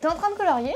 T'es en train de colorier?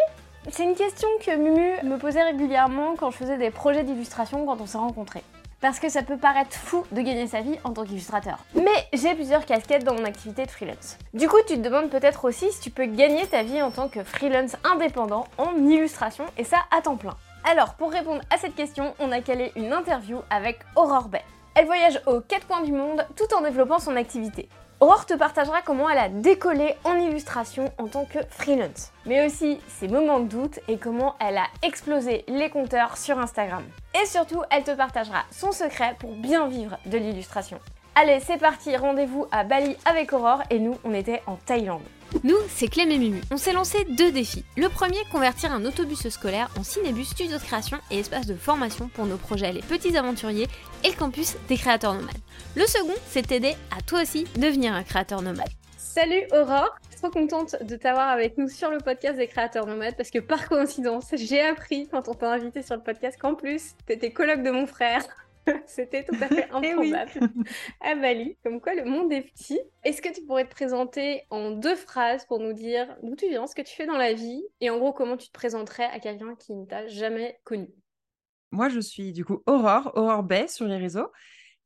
C'est une question que Mumu me posait régulièrement quand je faisais des projets d'illustration quand on s'est rencontrés. Parce que ça peut paraître fou de gagner sa vie en tant qu'illustrateur. Mais j'ai plusieurs casquettes dans mon activité de freelance. Du coup, tu te demandes peut-être aussi si tu peux gagner ta vie en tant que freelance indépendant en illustration et ça à temps plein. Alors, pour répondre à cette question, on a calé une interview avec Aurore Bay. Elle voyage aux quatre coins du monde tout en développant son activité. Aurore te partagera comment elle a décollé en illustration en tant que freelance, mais aussi ses moments de doute et comment elle a explosé les compteurs sur Instagram. Et surtout, elle te partagera son secret pour bien vivre de l'illustration. Allez, c'est parti, rendez-vous à Bali avec Aurore et nous, on était en Thaïlande. Nous, c'est Clem et Mumu. On s'est lancé deux défis. Le premier, convertir un autobus scolaire en cinébus, studio de création et espace de formation pour nos projets Les Petits Aventuriers et le campus des créateurs nomades. Le second, c'est t'aider à toi aussi devenir un créateur nomade. Salut Aurore, trop contente de t'avoir avec nous sur le podcast des créateurs nomades parce que par coïncidence, j'ai appris quand on t'a invité sur le podcast qu'en plus, t'étais coloc de mon frère. C'était tout à fait eh improbable. à Bali, comme quoi le monde est petit. Est-ce que tu pourrais te présenter en deux phrases pour nous dire d'où tu viens, ce que tu fais dans la vie et en gros comment tu te présenterais à quelqu'un qui ne t'a jamais connu? Moi, je suis du coup Aurore, Aurore Bay sur les réseaux.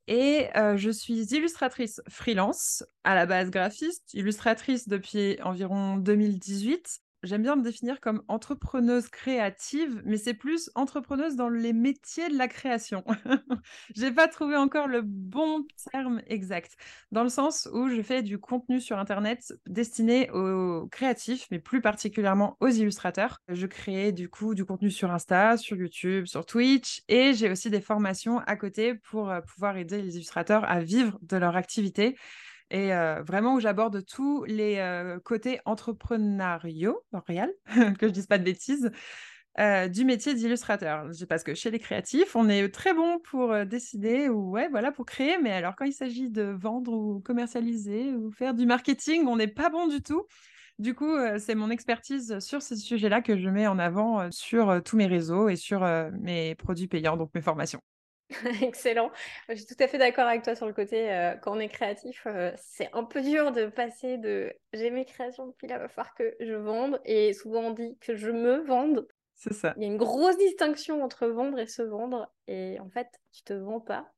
Et euh, je suis illustratrice freelance, à la base graphiste, illustratrice depuis environ 2018 j'aime bien me définir comme entrepreneuse créative, mais c'est plus entrepreneuse dans les métiers de la création. J'ai pas trouvé encore le bon terme exact, dans le sens où je fais du contenu sur Internet destiné aux créatifs, mais plus particulièrement aux illustrateurs. Je crée du coup du contenu sur Insta, sur YouTube, sur Twitch, et j'ai aussi des formations à côté pour euh, pouvoir aider les illustrateurs à vivre de leur activité et vraiment où j'aborde tous les côtés entrepreneuriaux, réel, que je dise pas de bêtises, du métier d'illustrateur. Parce que chez les créatifs, on est très bon pour décider ou ouais, voilà, pour créer, mais alors quand il s'agit de vendre ou commercialiser ou faire du marketing, on n'est pas bon du tout. Du coup, c'est mon expertise sur ces sujets-là que je mets en avant sur tous mes réseaux et sur mes produits payants, donc mes formations. Excellent. Je suis tout à fait d'accord avec toi sur le côté, euh, quand on est créatif, euh, c'est un peu dur de passer de j'ai mes créations, puis là, il va falloir que je vende. Et souvent, on dit que je me vende. C'est ça. Il y a une grosse distinction entre vendre et se vendre. Et en fait, tu te vends pas,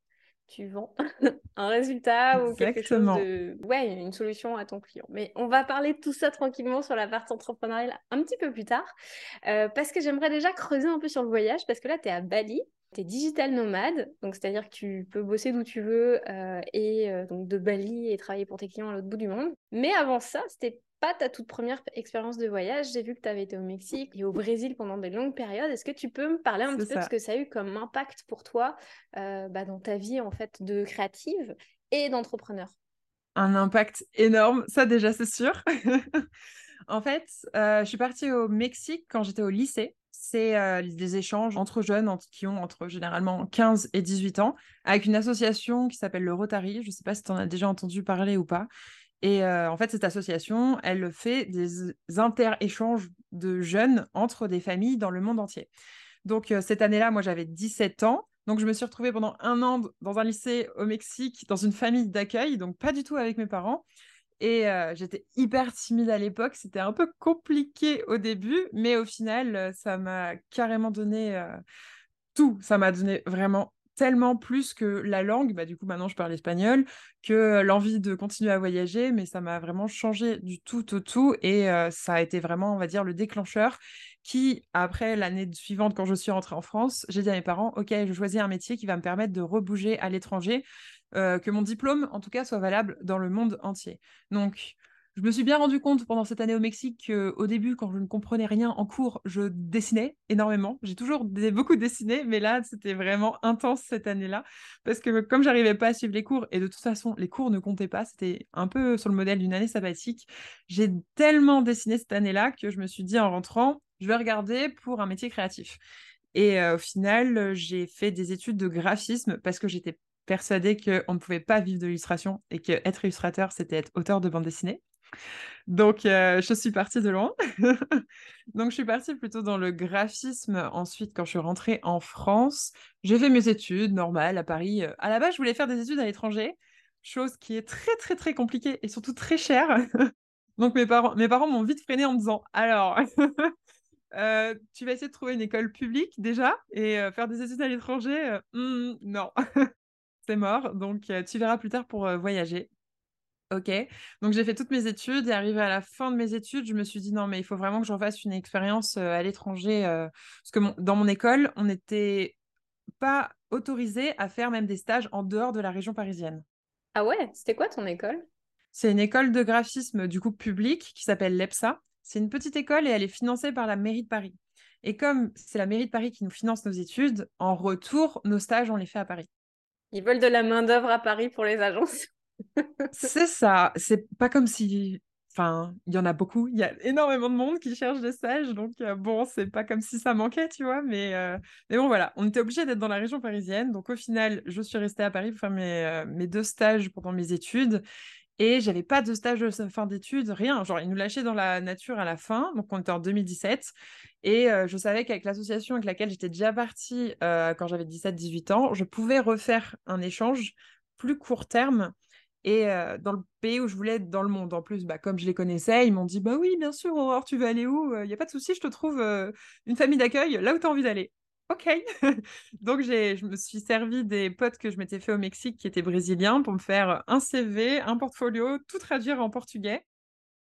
tu vends un résultat ou quelque chose de. Ouais, une solution à ton client. Mais on va parler de tout ça tranquillement sur la partie entrepreneuriale un petit peu plus tard. Euh, parce que j'aimerais déjà creuser un peu sur le voyage, parce que là, tu es à Bali. Tu es digital nomade, donc c'est-à-dire que tu peux bosser d'où tu veux euh, et euh, donc de Bali et travailler pour tes clients à l'autre bout du monde. Mais avant ça, c'était pas ta toute première expérience de voyage. J'ai vu que tu avais été au Mexique et au Brésil pendant des longues périodes. Est-ce que tu peux me parler un petit peu de ce que ça a eu comme impact pour toi euh, bah, dans ta vie en fait de créative et d'entrepreneur? Un impact énorme, ça déjà c'est sûr. en fait, je suis partie au Mexique quand j'étais au lycée c'est des échanges entre jeunes qui ont entre généralement 15 et 18 ans, avec une association qui s'appelle le Rotary. Je ne sais pas si tu en as déjà entendu parler ou pas. Et en fait, cette association, elle fait des inter-échanges de jeunes entre des familles dans le monde entier. Donc, cette année-là, moi, j'avais 17 ans. Donc, je me suis retrouvée pendant un an dans un lycée au Mexique, dans une famille d'accueil, donc pas du tout avec mes parents. Et j'étais hyper timide à l'époque. C'était un peu compliqué au début, mais au final, ça m'a carrément donné tout. Ça m'a donné vraiment tellement plus que la langue. Bah, du coup, maintenant, je parle espagnol, que l'envie de continuer à voyager, mais ça m'a vraiment changé du tout au tout. Et ça a été vraiment, on va dire, le déclencheur qui, après l'année suivante, quand je suis rentrée en France, j'ai dit à mes parents, OK, je choisis un métier qui va me permettre de rebouger à l'étranger euh, que mon diplôme, en tout cas, soit valable dans le monde entier. Donc, je me suis bien rendu compte pendant cette année au Mexique qu'au début, quand je ne comprenais rien en cours, je dessinais énormément. J'ai toujours beaucoup dessiné, mais là, c'était vraiment intense cette année-là. Parce que comme j'arrivais pas à suivre les cours, et de toute façon, les cours ne comptaient pas, c'était un peu sur le modèle d'une année sabbatique, j'ai tellement dessiné cette année-là que je me suis dit en rentrant, je vais regarder pour un métier créatif. Et euh, au final, j'ai fait des études de graphisme parce que j'étais persuadée qu'on ne pouvait pas vivre de l'illustration et qu'être illustrateur, c'était être auteur de bande dessinée. Donc, euh, je suis partie de loin. Donc, je suis partie plutôt dans le graphisme. Ensuite, quand je suis rentrée en France, j'ai fait mes études normales à Paris. Euh, à la base, je voulais faire des études à l'étranger, chose qui est très, très, très compliquée et surtout très chère. Donc mes parents, mes parents m'ont vite freiné en me disant alors, euh, tu vas essayer de trouver une école publique déjà et faire des études à l'étranger. Hmm, non, c'est mort. Donc tu verras plus tard pour voyager. Ok, donc j'ai fait toutes mes études et arrivé à la fin de mes études, je me suis dit non mais il faut vraiment que j'en fasse une expérience à l'étranger parce que dans mon école, on n'était pas autorisé à faire même des stages en dehors de la région parisienne. Ah ouais, c'était quoi ton école? C'est une école de graphisme du coup public qui s'appelle l'EPSA. C'est une petite école et elle est financée par la mairie de Paris. Et comme c'est la mairie de Paris qui nous finance nos études, en retour, nos stages, on les fait à Paris. Ils veulent de la main-d'œuvre à Paris pour les agences. c'est ça. C'est pas comme si Enfin, il y en a beaucoup. Il y a énormément de monde qui cherche des stages. Donc, euh, bon, c'est pas comme si ça manquait, tu vois. Mais, euh, mais bon, voilà. On était obligé d'être dans la région parisienne. Donc, au final, je suis restée à Paris pour faire mes, euh, mes deux stages pendant mes études. Et j'avais pas de stage de fin d'études, rien. Genre, ils nous lâchaient dans la nature à la fin. Donc, on était en 2017. Et je savais qu'avec l'association avec laquelle j'étais déjà partie quand j'avais 17-18 ans, je pouvais refaire un échange plus court terme et dans le pays où je voulais être dans le monde. En plus, bah, comme je les connaissais, ils m'ont dit Bah oui, bien sûr, Aurore, tu veux aller où? Il n'y a pas de souci, je te trouve une famille d'accueil là où tu as envie d'aller. Ok. Donc, je me suis servi des potes que je m'étais fait au Mexique qui étaient brésiliens pour me faire un CV, un portfolio, tout traduire en portugais.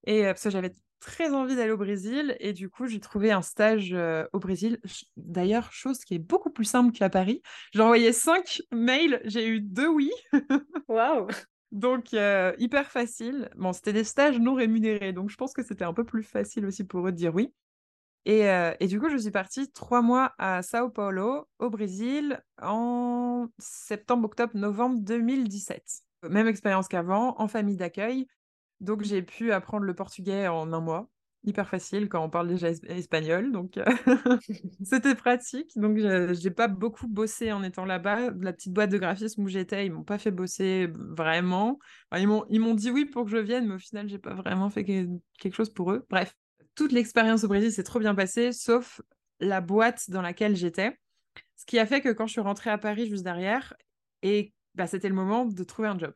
Et parce que j'avais très envie d'aller au Brésil et du coup j'ai trouvé un stage au Brésil. D'ailleurs, chose qui est beaucoup plus simple qu'à Paris. J'ai envoyé cinq mails, j'ai eu deux oui. Waouh donc, euh, hyper facile. Bon, c'était des stages non rémunérés, donc je pense que c'était un peu plus facile aussi pour eux de dire oui. Et, euh, et, du coup, je suis partie trois mois à Sao Paulo, au Brésil, en septembre, octobre, novembre 2017. Même expérience qu'avant, en famille d'accueil. Donc, j'ai pu apprendre le portugais en un mois hyper facile quand on parle déjà espagnol, donc euh, c'était pratique. Donc j'ai pas beaucoup bossé en étant là-bas. La petite boîte de graphisme où j'étais, ils m'ont pas fait bosser vraiment. m'ont ils m'ont dit oui pour que je vienne, mais au final j'ai pas vraiment fait quelque chose pour eux. Bref, toute l'expérience au Brésil s'est trop bien passée, sauf la boîte dans laquelle j'étais. Ce qui a fait que quand je suis rentrée à Paris juste derrière, et bah, c'était le moment de trouver un job.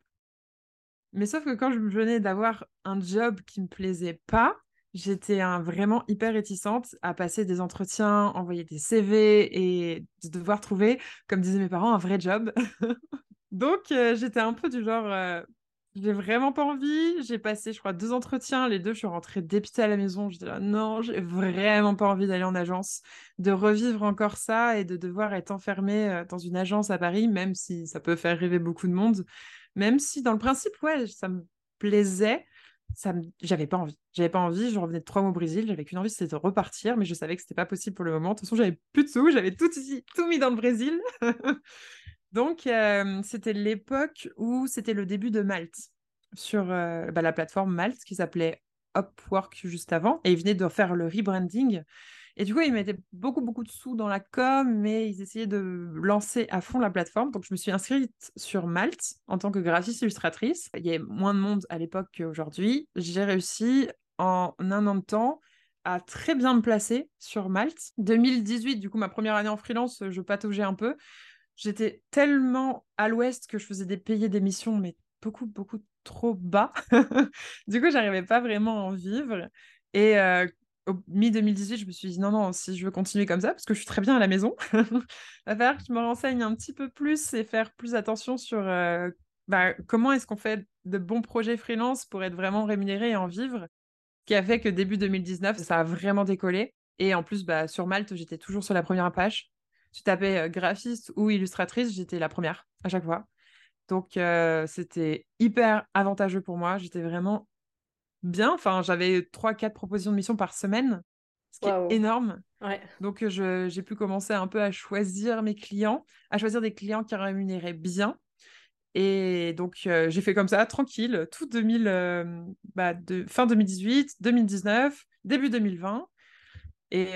Mais sauf que quand je venais d'avoir un job qui me plaisait pas, J'étais vraiment hyper réticente à passer des entretiens, envoyer des CV et de devoir trouver, comme disaient mes parents, un vrai job. Donc, euh, j'étais un peu du genre, euh, j'ai vraiment pas envie. J'ai passé, je crois, deux entretiens. Les deux, je suis rentrée dépitée à la maison. J'étais là, non, j'ai vraiment pas envie d'aller en agence, de revivre encore ça et de devoir être enfermée euh, dans une agence à Paris, même si ça peut faire rêver beaucoup de monde. Même si, dans le principe, ouais, ça me plaisait ça j'avais pas envie. J'avais pas envie, je revenais de trois mois au Brésil, j'avais qu'une envie, c'était de repartir, mais je savais que c'était pas possible pour le moment. De toute façon, j'avais plus de sous, j'avais tout tout mis dans le Brésil. Donc, euh, c'était l'époque où c'était le début de Malte, sur euh, bah, la plateforme Malte, qui s'appelait Upwork juste avant, et ils venaient de faire le rebranding. Et du coup, ils mettaient beaucoup, beaucoup de sous dans la com, mais ils essayaient de lancer à fond la plateforme. Donc, je me suis inscrite sur Malte en tant que graphiste illustratrice. Il y avait moins de monde à l'époque qu'aujourd'hui. J'ai réussi en un an de temps à très bien me placer sur Malte. 2018, du coup, ma première année en freelance, je pataugeais un peu. J'étais tellement à l'ouest que je faisais des payés d'émissions, mais beaucoup, beaucoup trop bas. du coup, j'arrivais pas vraiment à en vivre. Et euh, au mi-2018, je me suis dit non, non, si je veux continuer comme ça, parce que je suis très bien à la maison, il va falloir que je me renseigne un petit peu plus et faire plus attention sur euh, bah, comment est-ce qu'on fait de bons projets freelance pour être vraiment rémunéré et en vivre. Ce qui a fait que début 2019, ça a vraiment décollé. Et en plus, bah, sur Malte, j'étais toujours sur la première page. Tu tapais euh, graphiste ou illustratrice, j'étais la première à chaque fois. Donc, euh, c'était hyper avantageux pour moi. J'étais vraiment bien. Enfin, j'avais trois, quatre propositions de mission par semaine, ce qui est énorme. Donc, j'ai pu commencer un peu à choisir mes clients, à choisir des clients qui rémunéraient bien. Et donc, j'ai fait comme ça, tranquille, tout 2000, bah, de, fin 2018, 2019, début 2020. Et,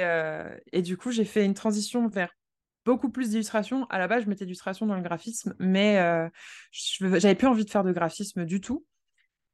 et du coup, j'ai fait une transition vers beaucoup plus d'illustration. À la base, je mettais d'illustration dans le graphisme, mais j'avais plus envie de faire de graphisme du tout.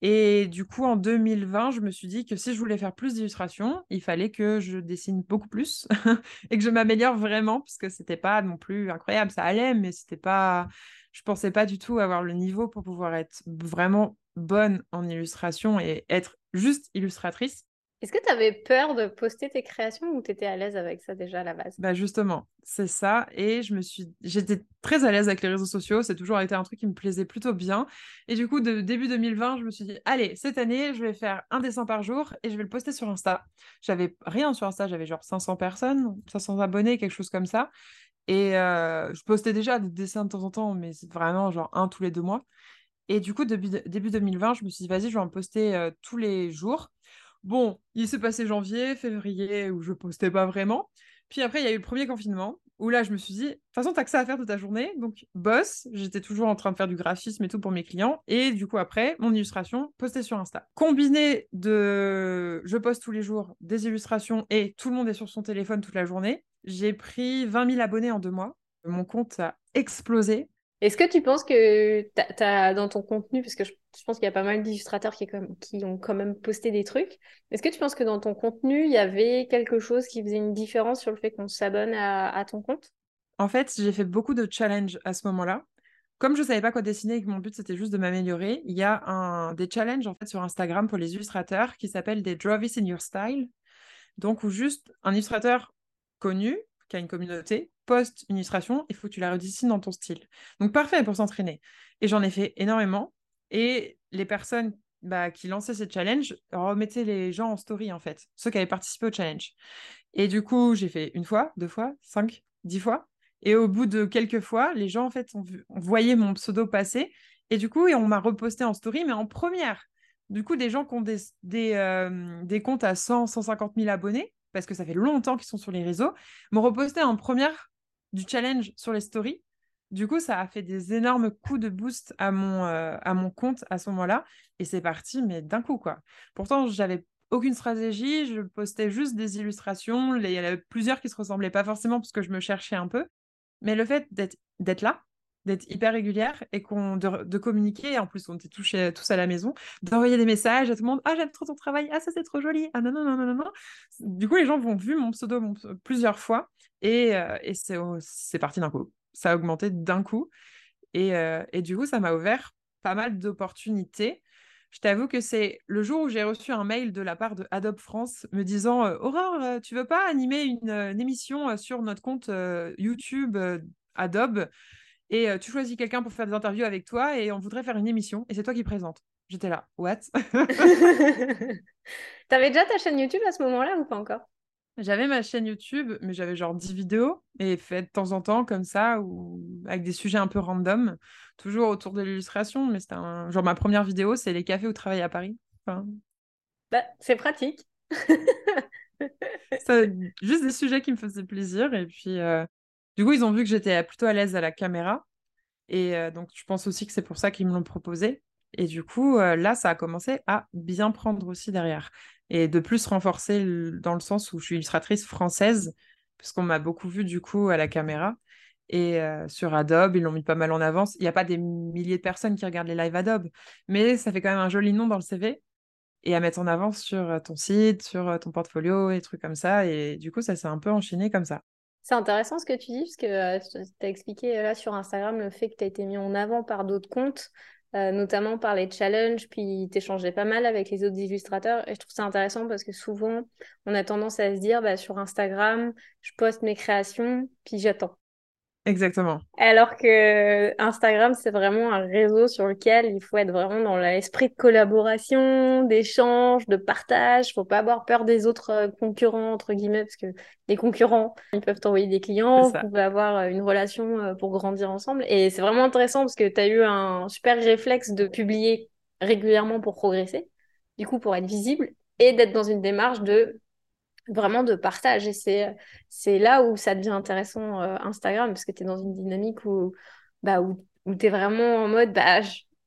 Et du coup, en 2020, je me suis dit que si je voulais faire plus d'illustrations, il fallait que je dessine beaucoup plus et que je m'améliore vraiment, puisque c'était pas non plus incroyable. Ça allait, mais c'était pas. Je pensais pas du tout avoir le niveau pour pouvoir être vraiment bonne en illustration et être juste illustratrice. Est-ce que tu avais peur de poster tes créations ou tu étais à l'aise avec ça déjà à la base? Bah justement, c'est ça. Et je me suis, j'étais très à l'aise avec les réseaux sociaux. C'est toujours été un truc qui me plaisait plutôt bien. Et du coup, de début 2020, je me suis dit, allez, cette année, je vais faire un dessin par jour et je vais le poster sur Insta. J'avais rien sur Insta, j'avais genre 500 personnes, 500 abonnés, quelque chose comme ça. Et euh, je postais déjà des dessins de temps en temps, mais c'est vraiment genre un tous les deux mois. Et du coup, début, début 2020, je me suis dit, vas-y, je vais en poster euh, tous les jours. Bon, il s'est passé janvier, février, où je postais pas vraiment. Puis après, il y a eu le premier confinement, où là, je me suis dit, de toute façon, t'as que ça à faire de ta journée, donc boss. J'étais toujours en train de faire du graphisme et tout pour mes clients. Et du coup, après, mon illustration postée sur Insta. Combiné de je poste tous les jours des illustrations et tout le monde est sur son téléphone toute la journée, j'ai pris 20 000 abonnés en deux mois. Mon compte a explosé. Est-ce que tu penses que tu as, dans ton contenu, parce que je, pense qu'il y a pas mal d'illustrateurs qui, ont quand même posté des trucs, est-ce que tu penses que dans ton contenu, il y avait quelque chose qui faisait une différence sur le fait qu'on s'abonne à, ton compte? En fait, j'ai fait beaucoup de challenges à ce moment-là. Comme je ne savais pas quoi dessiner et que mon but c'était juste de m'améliorer, il y a des challenges en fait sur Instagram pour les illustrateurs qui s'appellent des Draw This in Your Style. Donc où juste un illustrateur connu qui a une communauté poste une illustration, il faut que tu la redessines dans ton style. Donc parfait pour s'entraîner. Et j'en ai fait énormément. Et les personnes bah, qui lançaient ces challenges remettaient les gens en story, en fait, ceux qui avaient participé au challenge. Et du coup, j'ai fait une fois, deux fois, cinq, dix fois. Et au bout de quelques fois, les gens, en fait, ont, vu, voyé mon pseudo passer. Et du coup, on m'a reposté en story, mais en première. Du coup, des gens qui ont des, des, euh, des comptes à 100, 150 000 abonnés, parce que ça fait longtemps qu'ils sont sur les réseaux, m'ont reposté en première du challenge sur les stories. Du coup, ça a fait des énormes coups de boost à mon, euh, à mon compte à ce moment-là. Et c'est parti, mais d'un coup, quoi. Pourtant, j'avais aucune stratégie. Je postais juste des illustrations. Il y en avait plusieurs qui se ressemblaient pas forcément parce que je me cherchais un peu. Mais le fait d'être là, d'être hyper régulière et qu'on de, communiquer, en plus on était touchés tous à la maison, d'envoyer des messages à tout le monde, ah j'aime trop ton travail, ah ça c'est trop joli, ah non non non non non. Du coup les gens vont vu mon pseudo plusieurs fois et, euh, et c'est parti d'un coup. Ça a augmenté d'un coup. Et, euh, et, du coup, ça m'a ouvert pas mal d'opportunités. Je t'avoue que c'est le jour où j'ai reçu un mail de la part de Adobe France me disant euh, Aurore, tu veux pas animer une, émission sur notre compte YouTube Adobe? Et tu choisis quelqu'un pour faire des interviews avec toi et on voudrait faire une émission et c'est toi qui présente. J'étais là, what? T'avais déjà ta chaîne YouTube à ce moment-là ou pas encore? J'avais ma chaîne YouTube, mais j'avais genre 10 vidéos et fait de temps en temps comme ça, ou avec des sujets un peu random, toujours autour de l'illustration. Mais c'était un... genre ma première vidéo, c'est les cafés où travailler à Paris. Enfin... Bah, c'est pratique. juste des sujets qui me faisaient plaisir. Et puis, euh, du coup, ils ont vu que j'étais plutôt à l'aise à la caméra. Et euh, donc, je pense aussi que c'est pour ça qu'ils me l'ont proposé. Et du coup, euh, là, ça a commencé à bien prendre aussi derrière et de plus renforcer dans le sens où je suis illustratrice française, puisqu'on m'a beaucoup vu du coup à la caméra. Et euh, sur Adobe, ils l'ont mis pas mal en avance. Il n'y a pas des milliers de personnes qui regardent les lives Adobe, mais ça fait quand même un joli nom dans le CV et à mettre en avant sur euh, ton site, sur euh, ton portfolio et trucs comme ça. Et du coup, ça s'est un peu enchaîné comme ça. C'est intéressant ce que tu dis, parce que tu as expliqué là sur Instagram le fait que tu as été mis en avant par d'autres comptes. Euh, notamment par les challenges, puis t'échangeais pas mal avec les autres illustrateurs. Et je trouve ça intéressant parce que souvent, on a tendance à se dire, bah, sur Instagram, je poste mes créations, puis j'attends. Exactement. Alors que Instagram, c'est vraiment un réseau sur lequel il faut être vraiment dans l'esprit de collaboration, d'échange, de partage. Il faut pas avoir peur des autres euh, concurrents, entre guillemets, parce que les concurrents, ils peuvent t'envoyer des clients, vous pouvez avoir euh, une relation euh, pour grandir ensemble. Et c'est vraiment intéressant parce que tu as eu un super réflexe de publier régulièrement pour progresser, du coup pour être visible, et d'être dans une démarche de vraiment de partage. Et c'est, c'est là où ça devient intéressant euh, Instagram, parce que tu es dans une dynamique où, bah, où, où tu es vraiment en mode, bah,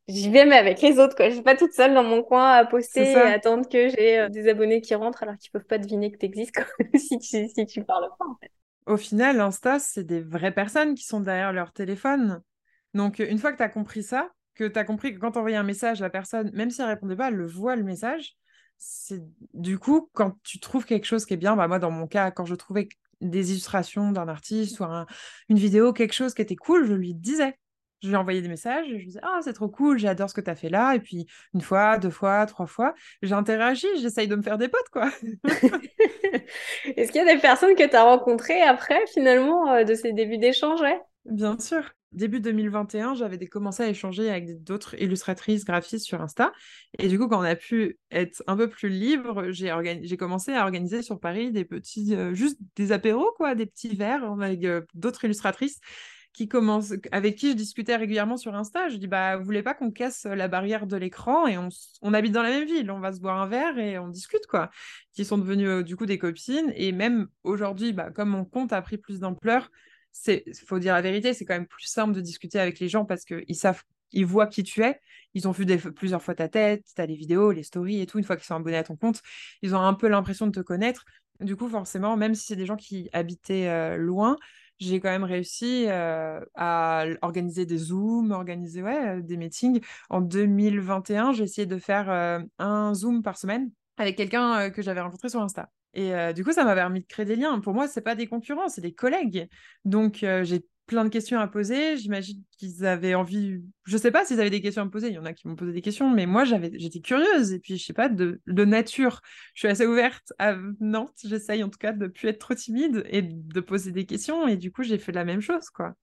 j'y vais, mais avec les autres. Quoi. Je suis pas toute seule dans mon coin à poster et attendre que j'ai euh, des abonnés qui rentrent alors qu'ils peuvent pas deviner que tu existes si, tu, si tu parles pas. En fait. Au final, Insta, c'est des vraies personnes qui sont derrière leur téléphone. Donc, une fois que tu as compris ça, que tu as compris que quand tu envoyais un message, la personne, même si elle répondait pas, elle le voit le message, c'est du coup quand tu trouves quelque chose qui est bien, bah moi dans mon cas, quand je trouvais des illustrations d'un artiste ou une vidéo, quelque chose qui était cool, je lui disais. je lui ai envoyé des messages, et je lui disais, ah, c'est trop cool, j'adore ce que tu as fait là. Et puis, une fois, deux fois, trois fois, j'interagis, j'essaye de me faire des potes, quoi. Est-ce qu'il y a des personnes que tu as rencontrées après, finalement, euh, de ces débuts d'échange Bien sûr. Début 2021, j'avais commencé à échanger avec d'autres illustratrices, graphistes sur Insta. Et du coup, quand on a pu être un peu plus libre, j'ai commencé à organiser sur Paris des petits, euh, juste des apéros, quoi, des petits verres avec euh, d'autres illustratrices qui commence, avec qui je discutais régulièrement sur Insta. Je dis, bah, vous voulez pas qu'on casse la barrière de l'écran et on, habite dans la même ville, on va se boire un verre et on discute, quoi. Qui sont devenus euh, du coup des copines. Et même aujourd'hui, bah, comme mon compte a pris plus d'ampleur, c'est, faut dire la vérité, c'est quand même plus simple de discuter avec les gens parce qu'ils savent, ils voient qui tu es. Ils ont vu plusieurs fois ta tête, tu as les vidéos, les stories et tout. Une fois qu'ils sont abonnés à ton compte, ils ont un peu l'impression de te connaître. Du coup, forcément, même si c'est des gens qui habitaient euh, loin, j'ai quand même réussi euh, à organiser des Zooms, organiser ouais, des meetings. En 2021, j'ai essayé de faire euh, un Zoom par semaine avec quelqu'un euh, que j'avais rencontré sur Insta. Et du coup, ça m'a permis de créer des liens. Pour moi, c'est pas des concurrents, c'est des collègues. Donc, j'ai plein de questions à poser. J'imagine qu'ils avaient envie. Je sais pas s'ils avaient des questions à me poser. Il y en a qui m'ont posé des questions, mais moi, j'avais, j'étais curieuse. Et puis, je sais pas, de, de nature, je suis assez ouverte à Nantes. J'essaye en tout cas de plus être trop timide et de poser des questions. Et du coup, j'ai fait la même chose, quoi.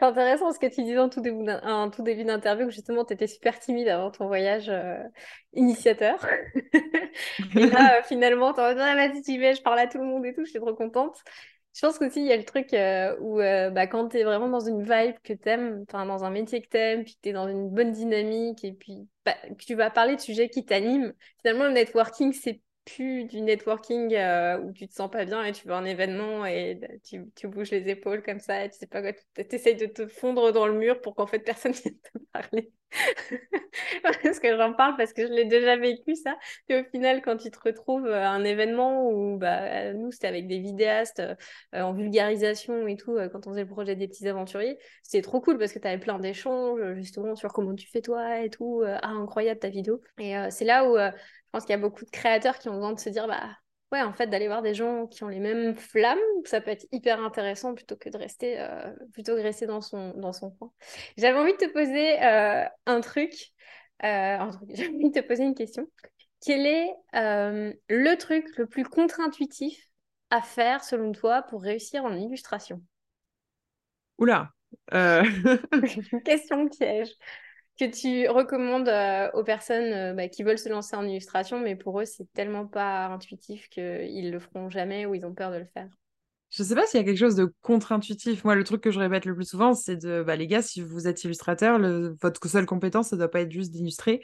C'est intéressant ce que tu disais en tout début, d'interview, que justement, tu étais super timide avant ton voyage euh, initiateur. et là, euh, finalement, tu en ah, vas-y, tu je parle à tout le monde et tout, je suis trop contente. Je pense qu'aussi, il y a le truc euh, où bah, quand tu es vraiment dans une vibe que tu aimes, dans un métier que tu aimes, puis que tu es dans une bonne dynamique, et puis bah, que tu vas parler de sujets qui t'animent, finalement, le networking, c'est plus du networking euh, où tu te sens pas bien et tu vas un événement et bah, tu, tu, bouges les épaules comme ça et tu sais pas quoi, tu essayes de te fondre dans le mur pour qu'en fait personne vienne te parler. parce que j'en parle parce que je l'ai déjà vécu ça. Et au final, quand tu te retrouves à un événement où bah, nous c'était avec des vidéastes euh, en vulgarisation et tout, euh, quand on faisait le projet des petits aventuriers, c'était trop cool parce que tu avais plein d'échanges justement sur comment tu fais toi et tout. ah, incroyable ta vidéo. Et c'est là où je pense qu'il y a beaucoup de créateurs qui ont besoin de se dire, bah ouais, en fait, d'aller voir des gens qui ont les mêmes flammes, ça peut être hyper intéressant plutôt que de rester, euh, plutôt que rester dans son, dans son coin. J'avais envie de te poser euh, un truc, euh, j'ai envie de te poser une question. Quel est le truc le plus contre-intuitif à faire selon toi pour réussir en illustration? Oula Question piège que tu recommandes euh, aux personnes euh, bah, qui veulent se lancer en illustration, mais pour eux, c'est tellement pas intuitif qu'ils le feront jamais ou ils ont peur de le faire? Je sais pas s'il y a quelque chose de contre-intuitif. Moi, le truc que je répète le plus souvent, c'est de, bah, les gars, si vous êtes illustrateur, votre seule compétence, ça doit pas être juste d'illustrer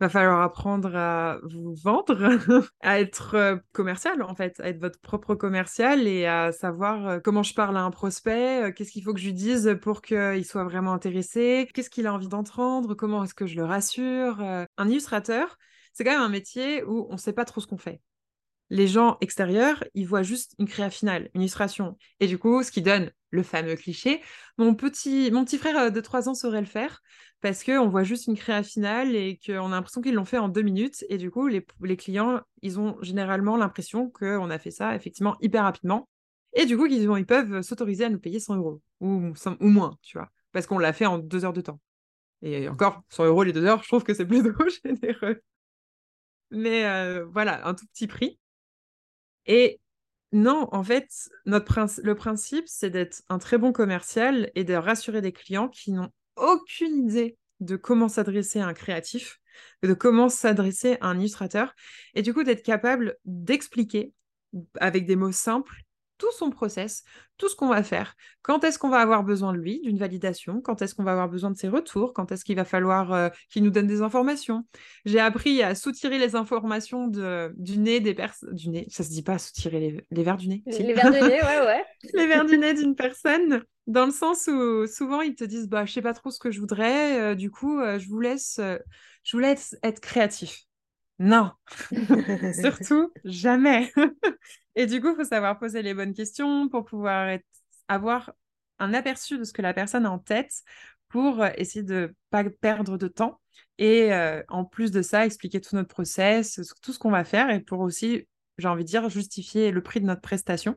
va falloir apprendre à vous vendre, à être euh, commercial en fait, à être votre propre commercial et à savoir euh, comment je parle à un prospect, euh, qu'est-ce qu'il faut que je lui dise pour qu'il soit vraiment intéressé, qu'est-ce qu'il a envie d'entendre, comment est-ce que je le rassure. Un illustrateur, c'est quand même un métier où on ne sait pas trop ce qu'on fait les gens extérieurs, ils voient juste une créa finale, une illustration. Et du coup, ce qui donne le fameux cliché, mon petit, mon petit frère de 3 ans saurait le faire parce qu'on voit juste une créa finale et qu'on a l'impression qu'ils l'ont fait en deux minutes. Et du coup, les, clients, ils ont généralement l'impression qu'on a fait ça effectivement hyper rapidement. Et du coup, ils, peuvent s'autoriser à nous payer 100 euros ou, ou moins, tu vois, parce qu'on l'a fait en deux heures de temps. Et encore, 100 euros les deux heures, je trouve que c'est plutôt généreux. Mais euh, voilà, un tout petit prix. Et non, en fait, notre le principe, c'est d'être un très bon commercial et de rassurer des clients qui n'ont aucune idée de comment s'adresser à un créatif, de comment s'adresser à un illustrateur, et du coup d'être capable d'expliquer avec des mots simples tout son process, tout ce qu'on va faire, quand est-ce qu'on va avoir besoin de lui, d'une validation, quand est-ce qu'on va avoir besoin de ses retours, quand est-ce qu'il va falloir euh, qu'il nous donne des informations? J'ai appris à soutirer les informations de, du nez des personnes, du nez, ça se dit pas soutirer les, les verres du nez. Les verres du nez, ouais, ouais. les verres du nez d'une personne, dans le sens où souvent ils te disent, bah, je sais pas trop ce que je voudrais, euh, du coup, euh, je vous laisse, je vous laisse être créatif. Non, surtout jamais. Et du coup, il faut savoir poser les bonnes questions pour pouvoir avoir un aperçu de ce que la personne a en tête pour euh, essayer de pas perdre de temps. Et euh, en plus de ça, expliquer tout notre process, tout ce qu'on va faire et pour aussi, j'ai envie de dire, justifier le prix de notre prestation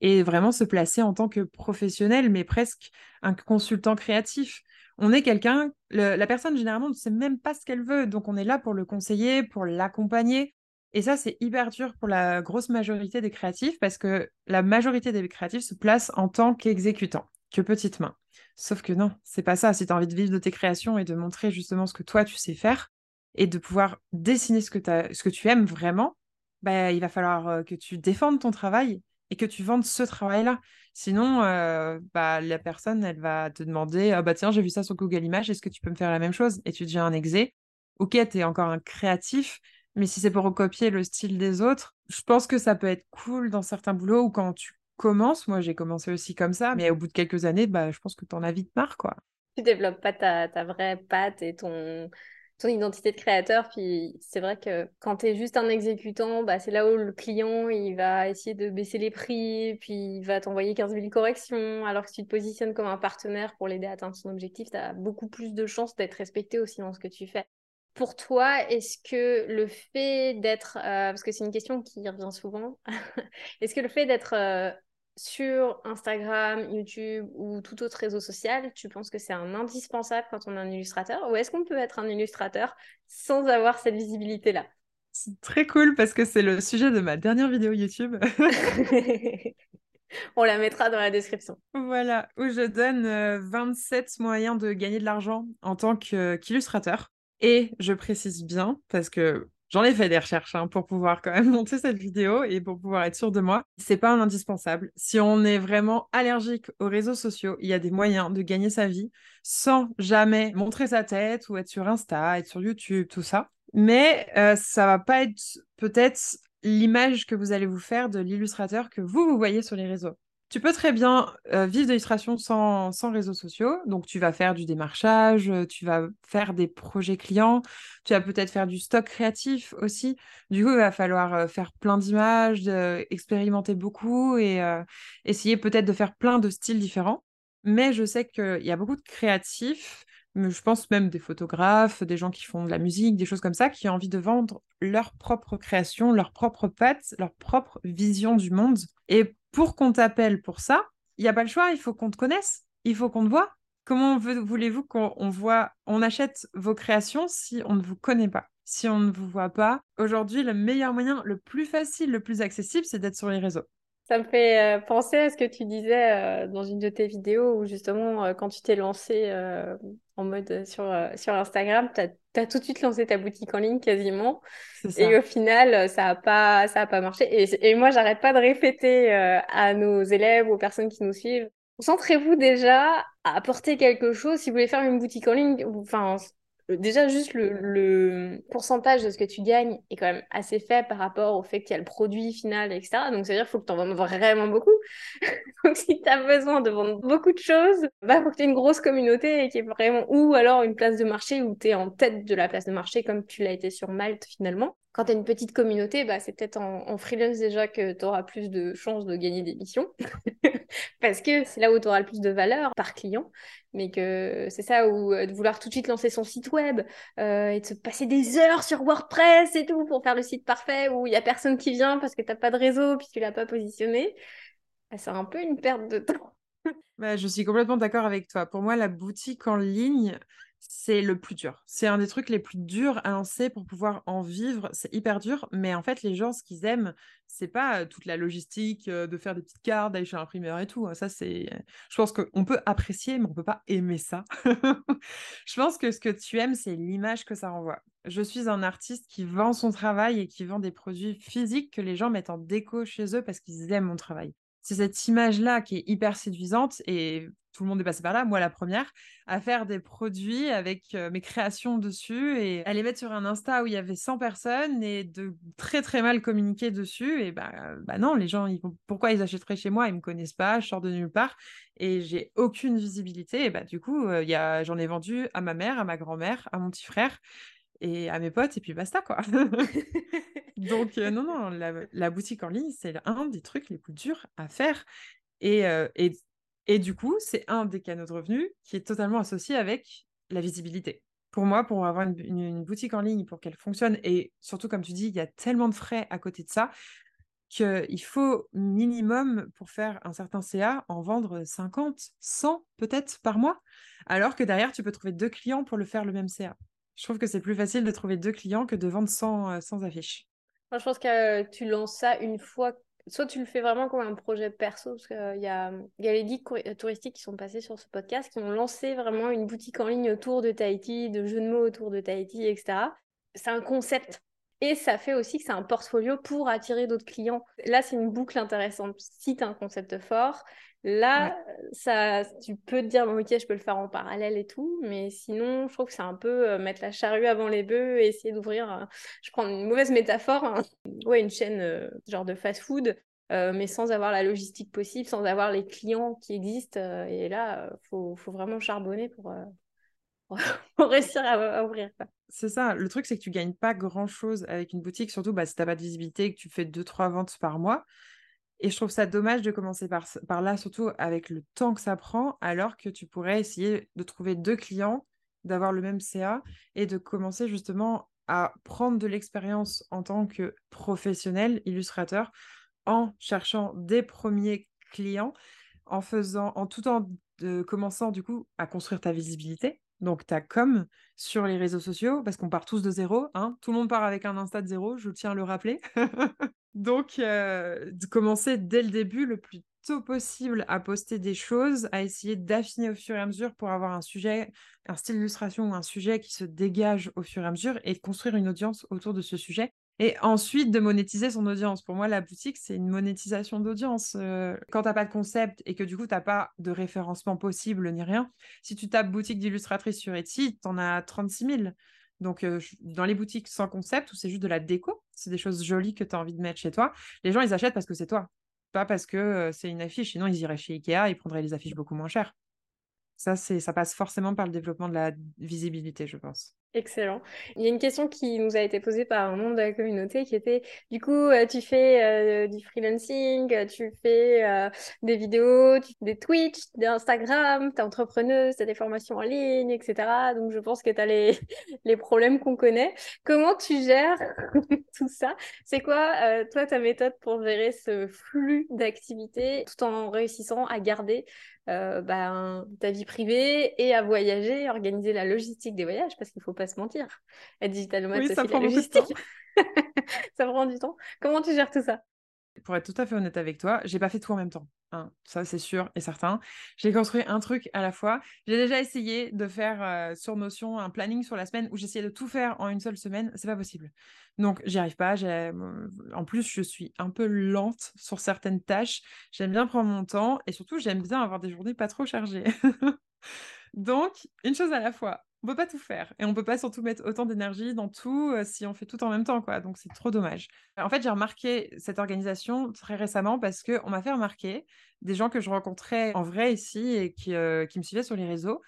et vraiment se placer en tant que professionnel, mais presque un consultant créatif. On est quelqu'un, la personne généralement ne sait même pas ce qu'elle veut, donc on est là pour le conseiller, pour l'accompagner. Et ça, c'est hyper dur pour la grosse majorité des créatifs parce que la majorité des créatifs se placent en tant qu'exécutants, que petite main. Sauf que non, c'est pas ça. Si tu as envie de vivre de tes créations et de montrer justement ce que toi tu sais faire et de pouvoir dessiner ce que, ce que tu aimes vraiment, bah, il va falloir euh, que tu défendes ton travail et que tu vendes ce travail-là. Sinon, euh, bah, la personne, elle va te demander ah bah tiens, j'ai vu ça sur Google Images, est-ce que tu peux me faire la même chose? Et tu deviens un exé. Ok, tu es encore un créatif, mais si c'est pour recopier le style des autres, je pense que ça peut être cool dans certains boulots ou quand tu commences. Moi, j'ai commencé aussi comme ça, mais au bout de quelques années, bah, je pense que tu en as vite marre, quoi. Tu développes pas ta, vraie patte et ton, ton identité de créateur. Puis c'est vrai que quand tu es juste un exécutant, bah, c'est là où le client il va essayer de baisser les prix, puis il va t'envoyer 15 000 corrections. Alors que si tu te positionnes comme un partenaire pour l'aider à atteindre son objectif, tu as beaucoup plus de chances d'être respecté aussi dans ce que tu fais. Pour toi, est-ce que le fait d'être, euh, parce que c'est une question qui revient souvent, est-ce que le fait d'être euh, sur Instagram, YouTube ou tout autre réseau social, tu penses que c'est un indispensable quand on est un illustrateur Ou est-ce qu'on peut être un illustrateur sans avoir cette visibilité-là? C'est très cool parce que c'est le sujet de ma dernière vidéo YouTube. On la mettra dans la description. Voilà, où je donne 27 euh, moyens de gagner de l'argent en tant qu'illustrateur. Et je précise bien, parce que j'en ai fait des recherches hein, pour pouvoir quand même monter cette vidéo et pour pouvoir être sûr de moi, c'est pas un indispensable. Si on est vraiment allergique aux réseaux sociaux, il y a des moyens de gagner sa vie sans jamais montrer sa tête ou être sur Insta, être sur YouTube, tout ça. Mais euh, ça va pas être peut-être l'image que vous allez vous faire de l'illustrateur que vous vous voyez sur les réseaux. Tu peux très bien vivre d'illustration sans, sans, réseaux sociaux. Donc, tu vas faire du démarchage, tu vas faire des projets clients, tu vas peut-être faire du stock créatif aussi. Du coup, il va falloir faire plein d'images, expérimenter beaucoup et essayer peut-être de faire plein de styles différents. Mais je sais qu'il y a beaucoup de créatifs, je pense même des photographes, des gens qui font de la musique, des choses comme ça, qui ont envie de vendre leur propre création, leur propre patte, leur propre vision du monde. Et pour qu'on t'appelle pour ça, il n'y a pas le choix, il faut qu'on te connaisse, il faut qu'on te voit. Comment voulez-vous qu'on voit, on achète vos créations si on ne vous connaît pas, si on ne vous voit pas? Aujourd'hui, le meilleur moyen, le plus facile, le plus accessible, c'est d'être sur les réseaux. Ça me fait euh, penser à ce que tu disais euh, dans une de tes vidéos où justement, euh, quand tu t'es lancé en mode sur, sur Instagram, tu as, tout de suite lancé ta boutique en ligne quasiment. Et au final, ça n'a pas, ça a pas marché. Et, et moi, j'arrête pas de répéter à nos élèves, aux personnes qui nous suivent, concentrez-vous déjà à apporter quelque chose. Si vous voulez faire une boutique en ligne, enfin, déjà juste le, pourcentage de ce que tu gagnes est quand même assez faible par rapport au fait qu'il y a le produit final, etc. Donc, ça veut dire qu'il faut que tu en vendes vraiment beaucoup. Donc, si tu as besoin de vendre beaucoup de choses, bah, faut que tu aies une grosse communauté et qui est vraiment, ou alors une place de marché où tu es en tête de la place de marché comme tu l'as été sur Malte finalement. Quand tu as une petite communauté, bah, c'est peut-être en, freelance déjà que tu auras plus de chances de gagner des missions. Parce que c'est là où tu auras le plus de valeur par client mais que c'est ça, ou euh, de vouloir tout de suite lancer son site web euh, et de se passer des heures sur WordPress et tout pour faire le site parfait où il n'y a personne qui vient parce que tu n'as pas de réseau puis tu l'as pas positionné, bah, c'est un peu une perte de temps. Bah, je suis complètement d'accord avec toi. Pour moi, la boutique en ligne, c'est le plus dur. C'est un des trucs les plus durs à lancer pour pouvoir en vivre. C'est hyper dur, mais en fait, les gens, ce qu'ils aiment, c'est pas toute la logistique de faire des petites cartes, d'aller chez l'imprimeur et tout. Ça, c'est. Je pense qu'on peut apprécier, mais on peut pas aimer ça. je pense que ce que tu aimes, c'est l'image que ça renvoie. Je suis un artiste qui vend son travail et qui vend des produits physiques que les gens mettent en déco chez eux parce qu'ils aiment mon travail c'est cette image-là qui est hyper séduisante et tout le monde est passé par là, moi la première, à faire des produits avec mes créations dessus et à les mettre sur un Insta où il y avait 100 personnes et de très très mal communiquer dessus. Et bah, bah non, les gens, pourquoi ils achèteraient chez moi? Ils me connaissent pas, je sors de nulle part et j'ai aucune visibilité. Et bah du coup, y j'en ai vendu à ma mère, à ma grand-mère, à mon petit frère et à mes potes, et puis basta, quoi. Donc, non, non, la, boutique en ligne, c'est un des trucs les plus durs à faire. Et, et, et du coup, c'est un des canaux de revenus qui est totalement associé avec la visibilité. Pour moi, pour avoir une, boutique en ligne, pour qu'elle fonctionne, et surtout, comme tu dis, il y a tellement de frais à côté de ça, qu'il faut minimum pour faire un certain CA en vendre 50, 100 peut-être par mois, alors que derrière, tu peux trouver deux clients pour le faire le même CA. Je trouve que c'est plus facile de trouver deux clients que de vendre 100, 100 affiches. Moi, je pense que tu lances ça une fois soit tu le fais vraiment comme un projet perso, parce qu'il y, a, y a les guides touristiques qui sont passés sur ce podcast, qui ont lancé vraiment une boutique en ligne autour de Tahiti, de jeux de mots autour de Tahiti, etc. C'est un concept. Et ça fait aussi que c'est un portfolio pour attirer d'autres clients. Là, c'est une boucle intéressante. Si tu as un concept fort, là, ça, tu peux te dire, bon, ok, je peux le faire en parallèle et tout. Mais sinon, je trouve que c'est un peu euh, mettre la charrue avant les bœufs et essayer d'ouvrir, je prends une mauvaise métaphore, hein. ouais, une chaîne euh, genre de fast-food. Euh, mais sans avoir la logistique possible, sans avoir les clients qui existent. et là, il faut, faut, vraiment charbonner pour, pour réussir à, ouvrir. C'est ça. Le truc, c'est que tu gagnes pas grand-chose avec une boutique, surtout bah, si tu n'as pas de visibilité et que tu fais 2-3 ventes par mois. Et je trouve ça dommage de commencer par, là, surtout avec le temps que ça prend, alors que tu pourrais essayer de trouver deux clients, d'avoir le même CA et de commencer justement à prendre de l'expérience en tant que professionnel illustrateur en cherchant des premiers clients, en faisant, en tout en commençant du coup à construire ta visibilité donc ta com sur les réseaux sociaux, parce qu'on part tous de zéro, hein. tout le monde part avec un Insta de zéro, je tiens à le rappeler. Donc, euh, de commencer dès le début, le plus tôt possible, à poster des choses, à essayer d'affiner au fur et à mesure pour avoir un sujet, un style d'illustration ou un sujet qui se dégage au fur et à mesure et construire une audience autour de ce sujet et ensuite de monétiser son audience. Pour moi, la boutique, c'est une monétisation d'audience. Euh, quand tu n'as pas de concept et que du coup, tu n'as pas de référencement possible ni rien, si tu tapes boutique d'illustratrice sur Etsy, tu en as 36 000. Donc, euh, dans les boutiques sans concept, où c'est juste de la déco, c'est des choses jolies que tu as envie de mettre chez toi, les gens, ils achètent parce que c'est toi, pas parce que euh, c'est une affiche. Sinon, ils iraient chez Ikea, ils prendraient les affiches beaucoup moins chères. Ça, ça passe forcément par le développement de la visibilité, je pense. Excellent. Il y a une question qui nous a été posée par un membre de la communauté qui était, du coup, euh, tu fais euh, du freelancing, euh, tu fais des vidéos, tu fais des Twitch, des Instagram, tu es entrepreneuse, tu as des formations en ligne, etc. Donc, je pense que tu as les, les problèmes qu'on connaît. Comment tu gères tout ça C'est quoi, toi, ta méthode pour gérer ce flux d'activités tout en réussissant à garder ben, ta vie privée et à voyager, organiser la logistique des voyages? Parce qu'il faut pas se mentir. Être digital nomade, oui, ça prend la logistique. ça prend du temps. Comment tu gères tout ça? Pour être tout à fait honnête avec toi, j'ai pas fait tout en même temps. Hein. ça, c'est sûr et certain. J'ai construit un truc à la fois. J'ai déjà essayé de faire sur Notion un planning sur la semaine où j'essayais de tout faire en une seule semaine. C'est pas possible. Donc, j'y arrive pas. En plus, je suis un peu lente sur certaines tâches. J'aime bien prendre mon temps et surtout, j'aime bien avoir des journées pas trop chargées. Donc, une chose à la fois on peut pas tout faire et on peut pas surtout mettre autant d'énergie dans tout euh, si on fait tout en même temps quoi. Donc c'est trop dommage. En fait j'ai remarqué cette organisation très récemment parce que on m'a fait remarquer des gens que je rencontrais en vrai ici et qui, euh, me suivaient sur les réseaux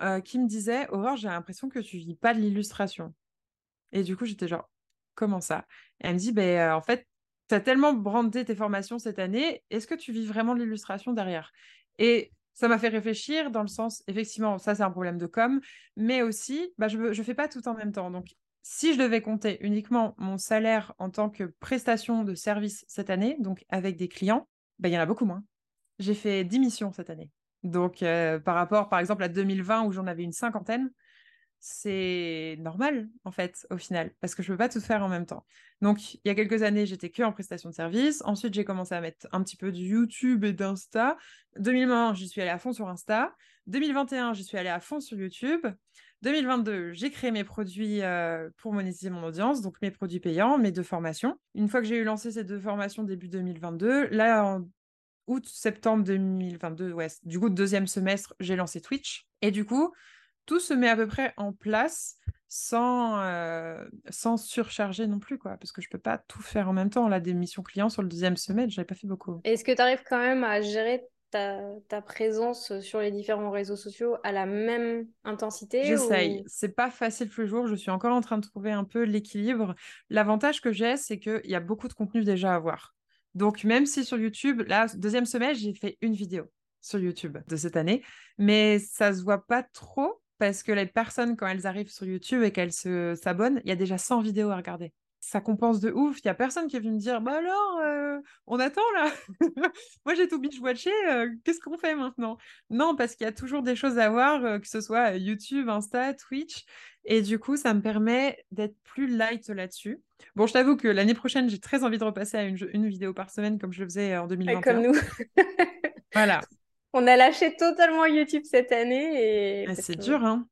euh, qui me disaient Aurore j'ai l'impression que tu vis pas de l'illustration et du coup j'étais genre comment ça? Et elle me dit ben en fait tu as tellement brandé tes formations cette année est-ce que tu vis vraiment de l'illustration derrière? Et ça m'a fait réfléchir dans le sens, effectivement, ça c'est un problème de com, mais aussi, bah, je ne fais pas tout en même temps. Donc, si je devais compter uniquement mon salaire en tant que prestation de service cette année, donc avec des clients, bah, il y en a beaucoup moins. J'ai fait 10 missions cette année. Donc, euh, par rapport, par exemple, à 2020 où j'en avais une cinquantaine, c'est normal en fait au final parce que je peux pas tout faire en même temps. Donc il y a quelques années j'étais que en prestation de service. Ensuite j'ai commencé à mettre un petit peu de YouTube et d'Insta. 2020 j'y suis allée à fond sur Insta. 2021 j'y suis allée à fond sur YouTube. 2022 j'ai créé mes produits euh, pour monétiser mon audience donc mes produits payants, mes deux formations. Une fois que j'ai eu lancé ces deux formations début 2022, là en août septembre 2022 ouais du coup deuxième semestre j'ai lancé Twitch et du coup tout se met à peu près en place sans, euh, sans surcharger non plus, quoi, parce que je peux pas tout faire en même temps. Là, des missions clients sur le deuxième semestre, j'avais pas fait beaucoup. Est-ce que tu arrives quand même à gérer ta, ta, présence sur les différents réseaux sociaux à la même intensité J'essaye. C'est pas facile tous les jours. Je suis encore en train de trouver un peu l'équilibre. L'avantage que j'ai, c'est qu'il y a beaucoup de contenu déjà à voir. Donc, même si sur YouTube, là, deuxième semestre, j'ai fait une vidéo sur YouTube de cette année, mais ça se voit pas trop parce que les personnes, quand elles arrivent sur YouTube et qu'elles s'abonnent, il y a déjà 100 vidéos à regarder. ça compense de ouf. Il y a personne qui est venu me dire, bah alors, euh, on attend là. Moi, j'ai tout binge-watché. Euh, qu'est-ce qu'on fait maintenant? Non, parce qu'il y a toujours des choses à voir, euh, que ce soit YouTube, Insta, Twitch. Et du coup, ça me permet d'être plus light là-dessus. Bon, je t'avoue que l'année prochaine, j'ai très envie de repasser à une, une, vidéo par semaine comme je le faisais en 2021. comme nous. voilà. On a lâché totalement YouTube cette année. et ah, C'est dur, hein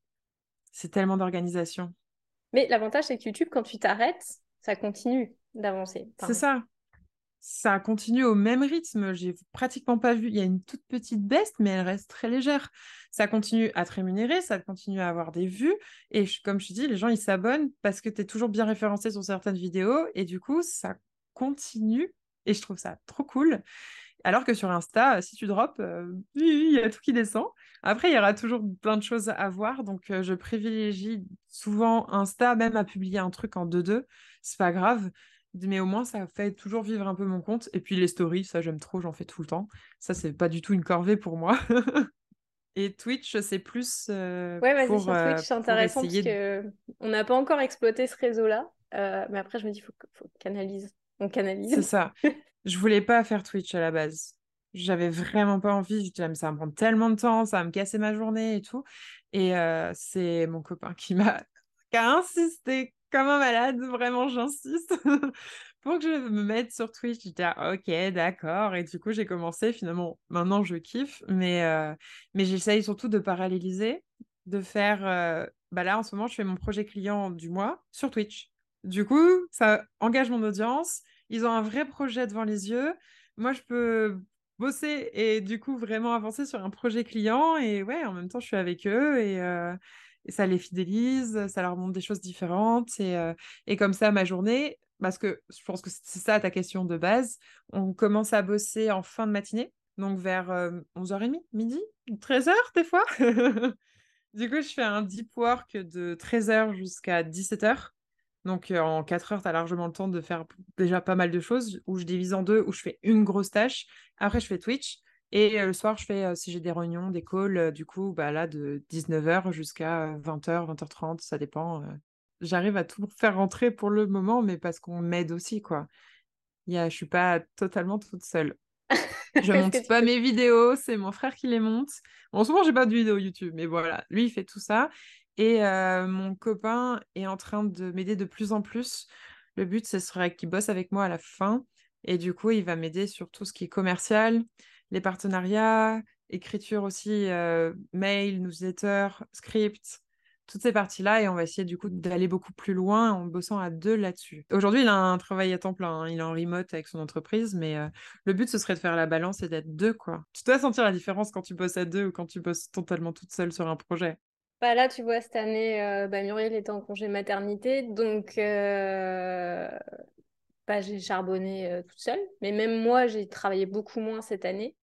C'est tellement d'organisation. Mais l'avantage, c'est que YouTube, quand tu t'arrêtes, ça continue d'avancer. C'est ça. Ça continue au même rythme. J'ai pratiquement pas vu. Il y a une toute petite baisse, mais elle reste très légère. Ça continue à te rémunérer, ça continue à avoir des vues. Et comme je te dis, les gens, ils s'abonnent parce que tu es toujours bien référencé sur certaines vidéos. Et du coup, ça continue. Et je trouve ça trop cool. Alors que sur Insta, si tu drops, euh, il y a tout qui descend. Après, il y aura toujours plein de choses à voir. Donc, euh, je privilégie souvent Insta, même à publier un truc en 2-2. C'est pas grave. Mais au moins, ça fait toujours vivre un peu mon compte. Et puis, les stories, ça, j'aime trop, j'en fais tout le temps. Ça, c'est pas du tout une corvée pour moi. Et Twitch, c'est plus. Euh, ouais, vas-y, sur Twitch, c'est intéressant parce qu'on n'a pas encore exploité ce réseau-là. mais après, je me dis, il faut, faut canalise. On canalise. C'est ça. Je voulais pas faire Twitch à la base. J'avais vraiment pas envie. Je disais, ça va me prendre tellement de temps, ça va me casser ma journée et tout. Et euh, c'est mon copain qui m'a insisté comme un malade, vraiment, j'insiste, pour que je me mette sur Twitch. J'étais ah, ok, d'accord. Et du coup, j'ai commencé. Finalement, maintenant, je kiffe. Mais, euh, mais j'essaye surtout de paralléliser, de faire. Euh, bah là, en ce moment, je fais mon projet client du mois sur Twitch. Du coup, ça engage mon audience ils ont un vrai projet devant les yeux. Moi, je peux bosser et du coup vraiment avancer sur un projet client et ouais, en même temps, je suis avec eux et, euh, ça les fidélise, ça leur montre des choses différentes et, euh, et comme ça, ma journée, parce que je pense que c'est ça ta question de base, on commence à bosser en fin de matinée, donc vers 11h30, euh, midi, 13h des fois. du coup, je fais un deep work de 13h jusqu'à 17h. Donc en 4 heures, tu as largement le temps de faire déjà pas mal de choses, où je divise en deux, où je fais une grosse tâche. Après, je fais Twitch. Et le soir, je fais, si j'ai des réunions, des calls, du coup, bah, là, de 19h jusqu'à 20h, 20h30, ça dépend. J'arrive à tout faire rentrer pour le moment, mais parce qu'on m'aide aussi, quoi. Y a, je suis pas totalement toute seule. Je monte pas mes vidéos, c'est mon frère qui les monte. Ce moment, j'ai pas de vidéo YouTube, mais voilà, lui, il fait tout ça. Et mon copain est en train de m'aider de plus en plus. Le but, ce serait qu'il bosse avec moi à la fin. Et du coup, il va m'aider sur tout ce qui est commercial, les partenariats, écriture aussi, mail, newsletter, script, toutes ces parties-là. Et on va essayer du coup d'aller beaucoup plus loin en bossant à deux là-dessus. Aujourd'hui, il a un travail à temps plein. Hein. Il est en remote avec son entreprise. Mais le but, ce serait de faire la balance et d'être deux, quoi. Tu dois sentir la différence quand tu bosses à deux ou quand tu bosses totalement toute seule sur un projet. Bah là, tu vois, cette année, euh, bah, Muriel était en congé maternité, donc euh, bah, j'ai charbonné euh, toute seule. Mais même moi, j'ai travaillé beaucoup moins cette année.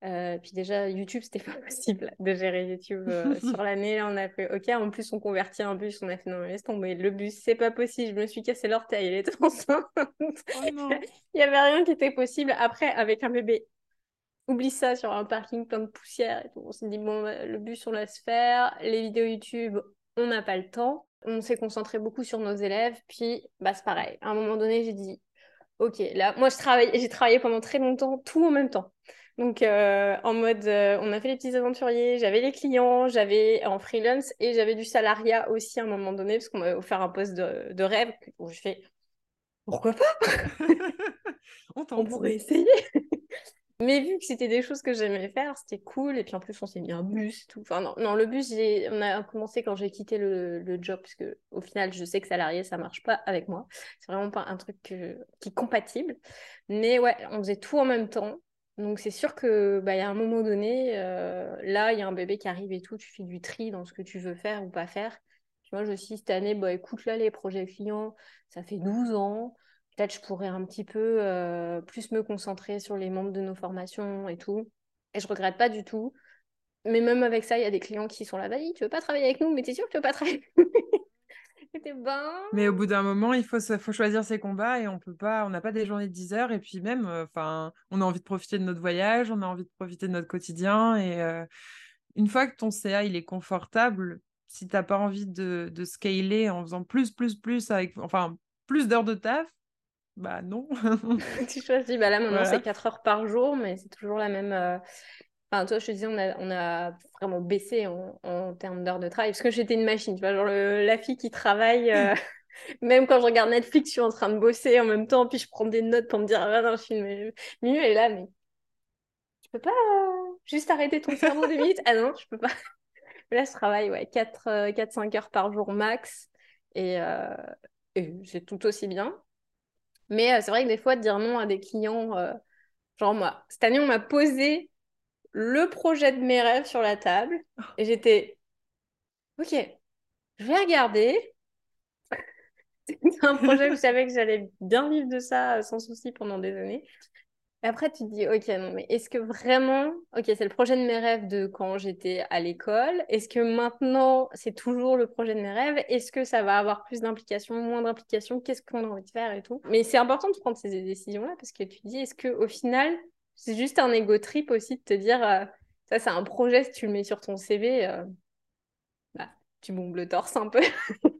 puis déjà, YouTube, c'était pas possible de gérer YouTube sur l'année. On a fait, ok, en plus, on convertit un bus. On a fait, non, laisse tomber, le bus, c'est pas possible. Je me suis cassé l'orteil, elle était enceinte. Oh Il y avait rien qui était possible. Après, avec un bébé oublie ça sur un parking plein de poussière et tout. On s'est dit, bon, bah, le bus, on laisse faire. Les vidéos YouTube, on n'a pas le temps. On s'est concentré beaucoup sur nos élèves. Puis, bah, c'est pareil. À un moment donné, j'ai dit, OK, là, moi, je travaille, j'ai travaillé pendant très longtemps, tout en même temps. Donc, euh, en mode, euh, on a fait les petits aventuriers, j'avais les clients, j'avais en freelance et j'avais du salariat aussi à un moment donné, parce qu'on m'avait offert un poste de, de rêve où je fais pourquoi pas? On, on pourrait essayer. Mais vu que c'était des choses que j'aimais faire, c'était cool. Et puis en plus, on s'est mis un bus tout. Enfin, non, le bus, on a commencé quand j'ai quitté le, le, job, parce que au final, je sais que salarié, ça marche pas avec moi. C'est vraiment pas un truc qui est compatible. Mais ouais, on faisait tout en même temps. Donc c'est sûr que bah, y a un moment donné, euh, là, il y a un bébé qui arrive et tout, tu fais du tri dans ce que tu veux faire ou pas faire. Puis moi, je suis cette année, bah, écoute, là, les projets clients, ça fait 12 ans peut-être je pourrais un petit peu euh, plus me concentrer sur les membres de nos formations et tout. Et je regrette pas du tout. Mais même avec ça, il y a des clients qui sont là, vas-y, tu veux pas travailler avec nous, mais t'es sûr que tu veux pas travailler. Mais au bout d'un moment, il faut, faut choisir ses combats et on peut pas, on n'a pas des journées de 10 heures et puis même, euh, enfin, on a envie de profiter de notre voyage, on a envie de profiter de notre quotidien et euh, une fois que ton CA il est confortable, si t'as pas envie de, de scaler en faisant plus, plus, plus avec, enfin, plus d'heures de taf Bah non. tu choisis, bah là maintenant c'est 4 heures par jour, mais c'est toujours la même. Euh, enfin, toi, je te disais, on a, on a vraiment baissé en, en termes d'heures de travail, parce que j'étais une machine, tu vois, genre la fille qui travaille. Euh, même quand je regarde Netflix, je suis en train de bosser en même temps, puis je prends des notes pour me dire, ah non, je suis mieux, est là, mais tu peux pas euh, juste arrêter ton cerveau deux minutes? Ah non, je peux pas. là, je travaille ouais, 4-5 heures par jour max, et, et c'est tout aussi bien. Mais euh, c'est vrai que des fois, dire non à des clients, euh, genre moi, cette année, on m'a posé le projet de mes rêves sur la table et j'étais, ok, je vais regarder. C'est un projet où je savais que j'allais bien vivre de ça euh, sans souci pendant des années. Et après, tu te dis, ok, non, mais est-ce que vraiment, ok, c'est le projet de mes rêves de quand j'étais à l'école. Est-ce que maintenant, c'est toujours le projet de mes rêves? Est-ce que ça va avoir plus d'implications, moins d'implications? Qu'est-ce qu'on a envie de faire et tout? Mais c'est important de prendre ces décisions-là parce que tu te dis, est-ce que au final, c'est juste un ego trip aussi de te dire, euh, ça, c'est un projet, si tu le mets sur ton CV, euh, bah, tu bombes le torse un peu.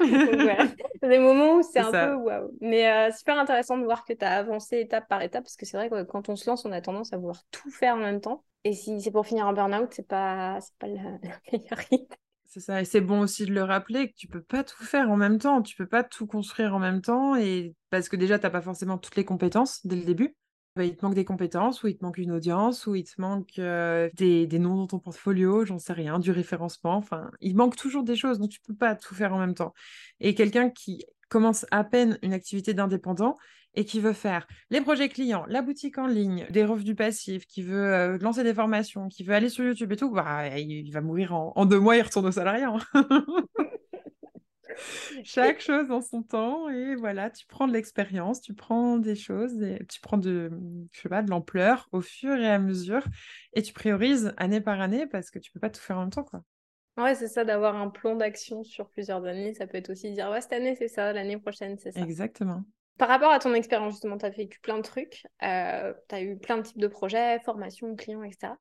des moments où c'est un peu waouh. Mais euh, super intéressant de voir que tu as avancé étape par étape parce que c'est vrai que quand on se lance, on a tendance à vouloir tout faire en même temps. Et si c'est pour finir en burn-out, c'est pas, pas la, meilleure idée. C'est ça, et c'est bon aussi de le rappeler que tu peux pas tout faire en même temps, tu peux pas tout construire en même temps, et parce que déjà, tu n'as pas forcément toutes les compétences dès le début. Bah, il te manque des compétences, ou il te manque une audience, ou il te manque des, noms dans ton portfolio, j'en sais rien, du référencement. Enfin, il manque toujours des choses, donc tu peux pas tout faire en même temps. Et quelqu'un qui commence à peine une activité d'indépendant et qui veut faire les projets clients, la boutique en ligne, des revenus passifs, qui veut lancer des formations, qui veut aller sur YouTube et tout, bah, il, va mourir en, en, deux mois, il retourne au salariat. Hein. Chaque chose en son temps et voilà, tu prends de l'expérience, tu prends des choses et tu prends de, je sais pas, de l'ampleur au fur et à mesure et tu priorises année par année parce que tu peux pas tout faire en même temps, quoi. Ouais, c'est ça, d'avoir un plan d'action sur plusieurs années. Ça peut être aussi dire, ouais, cette année, c'est ça, l'année prochaine, c'est ça. Exactement. Par rapport à ton expérience, justement, tu as vécu plein de trucs, euh, tu as eu plein de types de projets, formations, clients, etc.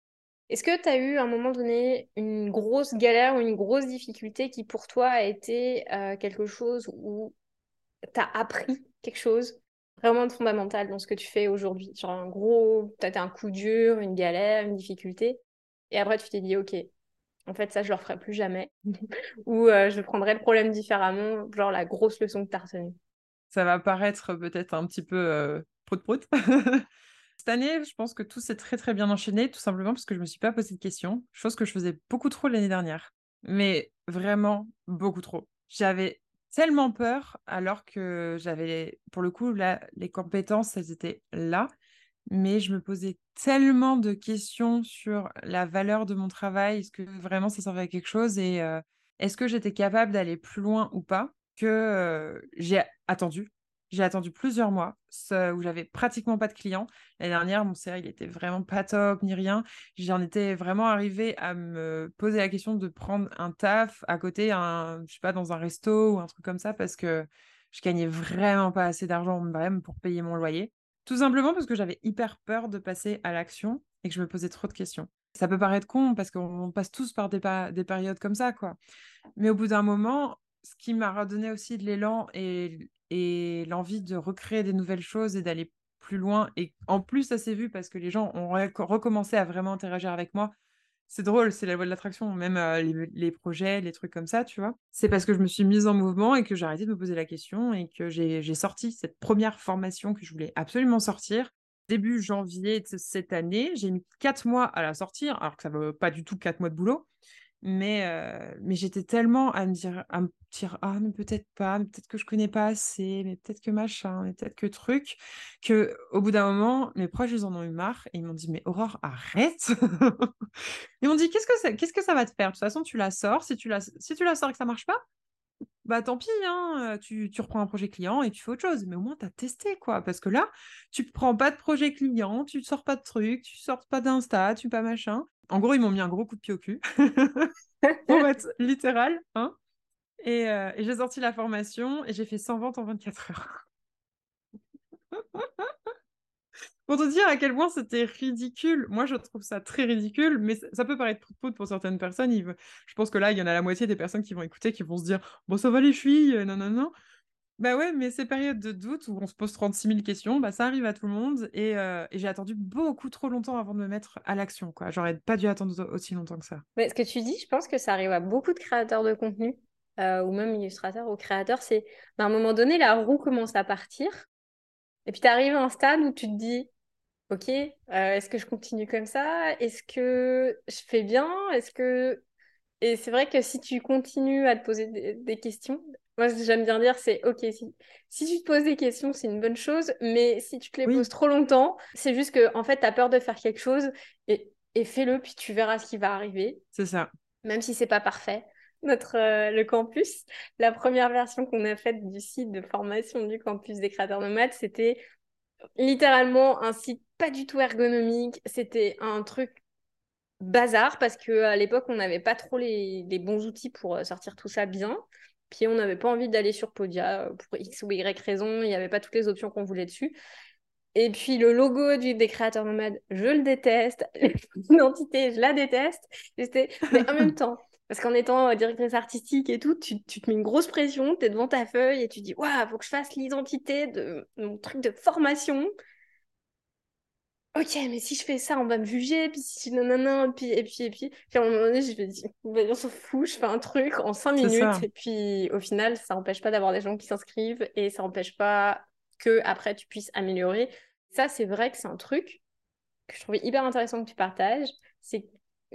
Est-ce que tu as eu à un moment donné une grosse galère ou une grosse difficulté qui pour toi a été euh, quelque chose où tu as appris quelque chose vraiment de fondamental dans ce que tu fais aujourd'hui? Genre un gros, as un coup dur, une galère, une difficulté, et après tu t'es dit ok, en fait ça je le referai plus jamais, ou euh, je prendrai le problème différemment, genre la grosse leçon que tu as retenue. Ça va paraître peut-être un petit peu euh, prout-prout. Cette année, je pense que tout s'est très très bien enchaîné, tout simplement parce que je ne me suis pas posé de questions, chose que je faisais beaucoup trop l'année dernière. Mais vraiment beaucoup trop. J'avais tellement peur alors que j'avais, pour le coup, là, les compétences, elles étaient là. Mais je me posais tellement de questions sur la valeur de mon travail, est-ce que vraiment ça servait à quelque chose et euh, est-ce que j'étais capable d'aller plus loin ou pas, que euh, j'ai attendu j'ai attendu plusieurs mois où j'avais pratiquement pas de clients. L'année dernière, mon CA, il était vraiment pas top ni rien. J'en étais vraiment arrivée à me poser la question de prendre un taf à côté, un, je sais pas, dans un resto ou un truc comme ça parce que je gagnais vraiment pas assez d'argent pour payer mon loyer. Tout simplement parce que j'avais hyper peur de passer à l'action et que je me posais trop de questions. Ça peut paraître con parce qu'on passe tous par des, des périodes comme ça, quoi. Mais au bout d'un moment, ce qui m'a redonné aussi de l'élan et, l'envie de recréer des nouvelles choses et d'aller plus loin. Et en plus, ça s'est vu parce que les gens ont recommencé à vraiment interagir avec moi. C'est drôle, c'est la voie de l'attraction, même euh, les, projets, les trucs comme ça, tu vois. C'est parce que je me suis mise en mouvement et que j'ai arrêté de me poser la question et que j'ai sorti cette première formation que je voulais absolument sortir. Début janvier de cette année, j'ai mis quatre mois à la sortir, alors que ça ne veut pas du tout quatre mois de boulot. Mais, mais j'étais tellement à me dire, à me dire ah, mais peut-être pas, peut-être que je connais pas assez, mais peut-être que machin, mais peut-être que truc, que au bout d'un moment, mes proches, ils en ont eu marre et ils m'ont dit, mais Aurore, arrête Ils m'ont dit, qu'est-ce que, ça, que ça va te faire? De toute façon, tu la sors, si tu la, si tu la sors et que ça marche pas, bah tant pis, hein, tu, reprends un projet client et tu fais autre chose. Mais au moins, tu as testé, quoi. Parce que là, tu prends pas de projet client, tu sors pas de trucs, tu sors pas d'Insta, tu pas machin. En gros, ils m'ont mis un gros coup de pied au cul. Pour être littéral. Hein et, euh, et j'ai sorti la formation et j'ai fait 100 ventes en 24 heures. Pour te dire à quel point c'était ridicule. Moi, je trouve ça très ridicule, mais ça peut paraître pout pour certaines personnes. Je pense que là, il y en a la moitié des personnes qui vont écouter qui vont se dire Bon, ça va les filles, non, non, non. Bah ouais, mais ces périodes de doute où on se pose 36 000 questions, bah ça arrive à tout le monde et, euh, et j'ai attendu beaucoup trop longtemps avant de me mettre à l'action, quoi. J'aurais pas dû attendre aussi longtemps que ça. Mais ce que tu dis, je pense que ça arrive à beaucoup de créateurs de contenu euh, ou même illustrateurs ou créateurs, c'est à un moment donné, la roue commence à partir et puis tu arrives à un stade où tu te dis, ok, euh, est-ce que je continue comme ça? Est-ce que je fais bien? Est-ce que... Et c'est vrai que si tu continues à te poser des, questions, moi j'aime bien dire, c'est ok, si, si tu te poses des questions, c'est une bonne chose, mais si tu te les poses trop longtemps, c'est juste que en fait, tu as peur de faire quelque chose et, et fais-le, puis tu verras ce qui va arriver. C'est ça. Même si c'est pas parfait notre euh, le campus. La première version qu'on a faite du site de formation du campus des créateurs nomades, c'était littéralement un site pas du tout ergonomique. C'était un truc bazar parce que à l'époque on n'avait pas trop les, les, bons outils pour euh, sortir tout ça bien. Puis on n'avait pas envie d'aller sur Podia euh, pour X ou Y raison. Il n'y avait pas toutes les options qu'on voulait dessus. Et puis le logo du, des créateurs nomades, je le déteste. L'identité, je la déteste. Mais en même temps, parce qu'en étant euh, directrice artistique et tout, tu, te mets une grosse pression, tu es devant ta feuille et tu dis Waouh, faut que je fasse l'identité de mon truc de formation. Ok, mais si je fais ça, on va me juger, puis si nanana, et puis, et puis, et puis. Puis à un moment donné, je me dis On s'en fout, je fais un truc en cinq minutes, et puis au final, ça n'empêche pas d'avoir des gens qui s'inscrivent et ça n'empêche pas que après tu puisses améliorer. Ça, c'est vrai que c'est un truc que je trouvais hyper intéressant que tu partages. C'est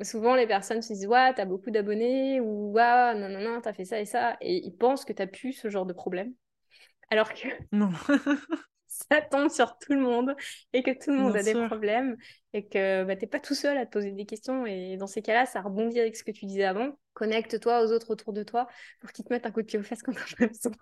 souvent les personnes se disent ouais t'as beaucoup d'abonnés ou ouais non non non t'as fait ça et ça et ils pensent que t'as plus ce genre de problème alors que non ça tombe sur tout le monde et que tout le monde a des problèmes et que bah, t'es pas tout seul à te poser des questions et dans ces cas-là ça rebondit avec ce que tu disais avant connecte-toi aux autres autour de toi pour qu'ils te mettent un coup de pied aux fesses quand t'as besoin